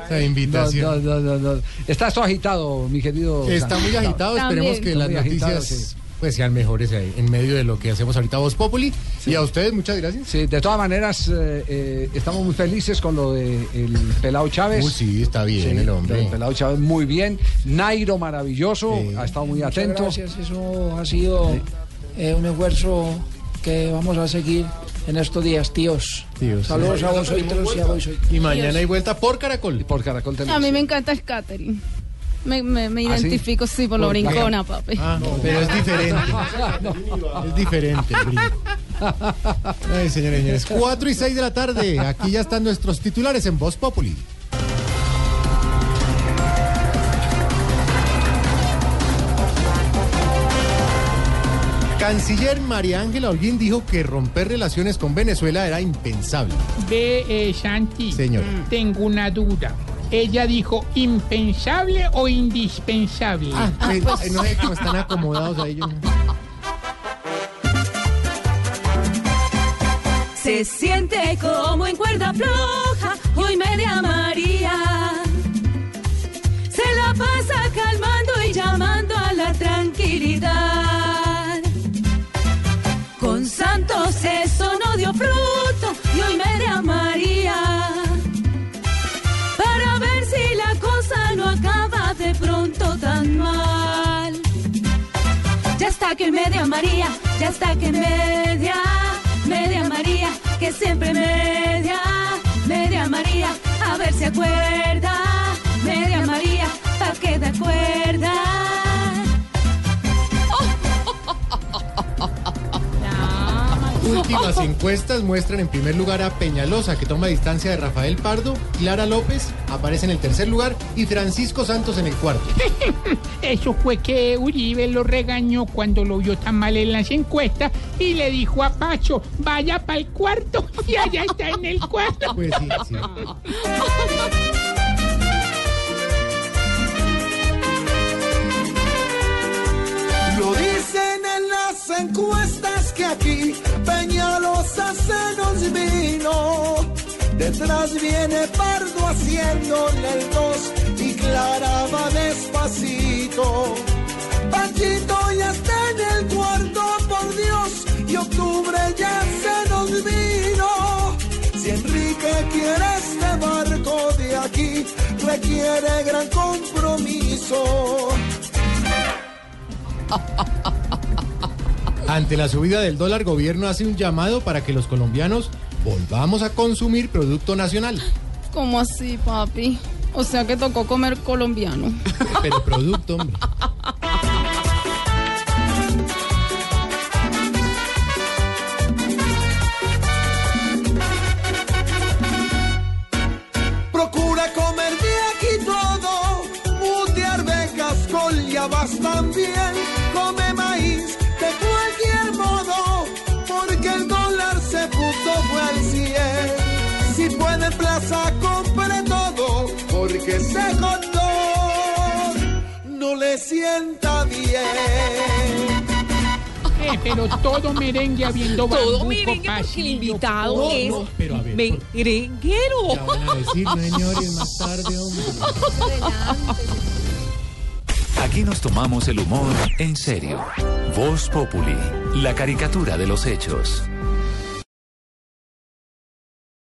Esa invitación. No, no, no, no. Está esto agitado, mi querido. Está muy agitado, esperemos que Está las agitado, noticias sí. Pues sean mejores ahí, en medio de lo que hacemos ahorita Voz Populi. Y a ustedes muchas gracias. Sí, de todas maneras, eh, eh, estamos muy felices con lo de el Pelao Chávez. Uy, sí, está bien Sí, el hombre. del Pelao Chávez muy bien. Nairo maravilloso, ha estado muy Muchas atento. gracias, eso ha sido eh, un esfuerzo que vamos a seguir en estos días, tíos. Tíos, Saludos sí. a vos otros y a vos Y mañana hay vuelta por Caracol. por Caracol A mí me encanta el catering. Me, me, me ¿Ah, sí? identifico, sí, por lo brincona, papi. Ah, no, pero es <laughs> diferente. Es diferente el brinco. Ay, señores, señores. 4 y 6 de la tarde. Aquí ya están nuestros titulares en Voz Populi. Canciller María Ángela Holguín dijo que romper relaciones con Venezuela era impensable. Ve, eh, Santi. Señor. Tengo una duda. Ella dijo impensable o indispensable. Ah, pues, no sé cómo están acomodados ahí. yo Se siente como en cuerda floja, hoy media María. Se la pasa calmando y llamando a la tranquilidad. Con santos eso no dio fruto y hoy media María. Que media María, ya está que media, media María, que siempre media, media María, a ver si acuerda, media María, pa' que de acuerda. Últimas encuestas muestran en primer lugar a Peñalosa, que toma distancia de Rafael Pardo, Clara López aparece en el tercer lugar y Francisco Santos en el cuarto. <laughs> Eso fue que Uribe lo regañó cuando lo vio tan mal en las encuestas y le dijo a Pacho, vaya para el cuarto <laughs> y allá está en el cuarto. Pues sí, sí. Lo dicen en las encuestas que aquí Peñalosa se nos vino. Detrás viene Pardo haciéndole el dos y Clara va despacito. Panchito ya está en el cuarto, por Dios, y octubre ya se nos vino. Si Enrique quiere este barco de aquí, requiere gran compromiso. <laughs> Ante la subida del dólar, gobierno hace un llamado para que los colombianos volvamos a consumir producto nacional. ¿Cómo así, papi? O sea que tocó comer colombiano. Pero producto, hombre. <laughs> sienta bien. Eh, pero todo merengue habiendo Todo bambuco, merengue porque el invitado todo. es No, pero a ver, merenguero. Ya van a decir, señores, más tarde, hombre. Aquí nos tomamos el humor en serio. Voz Populi, la caricatura de los hechos.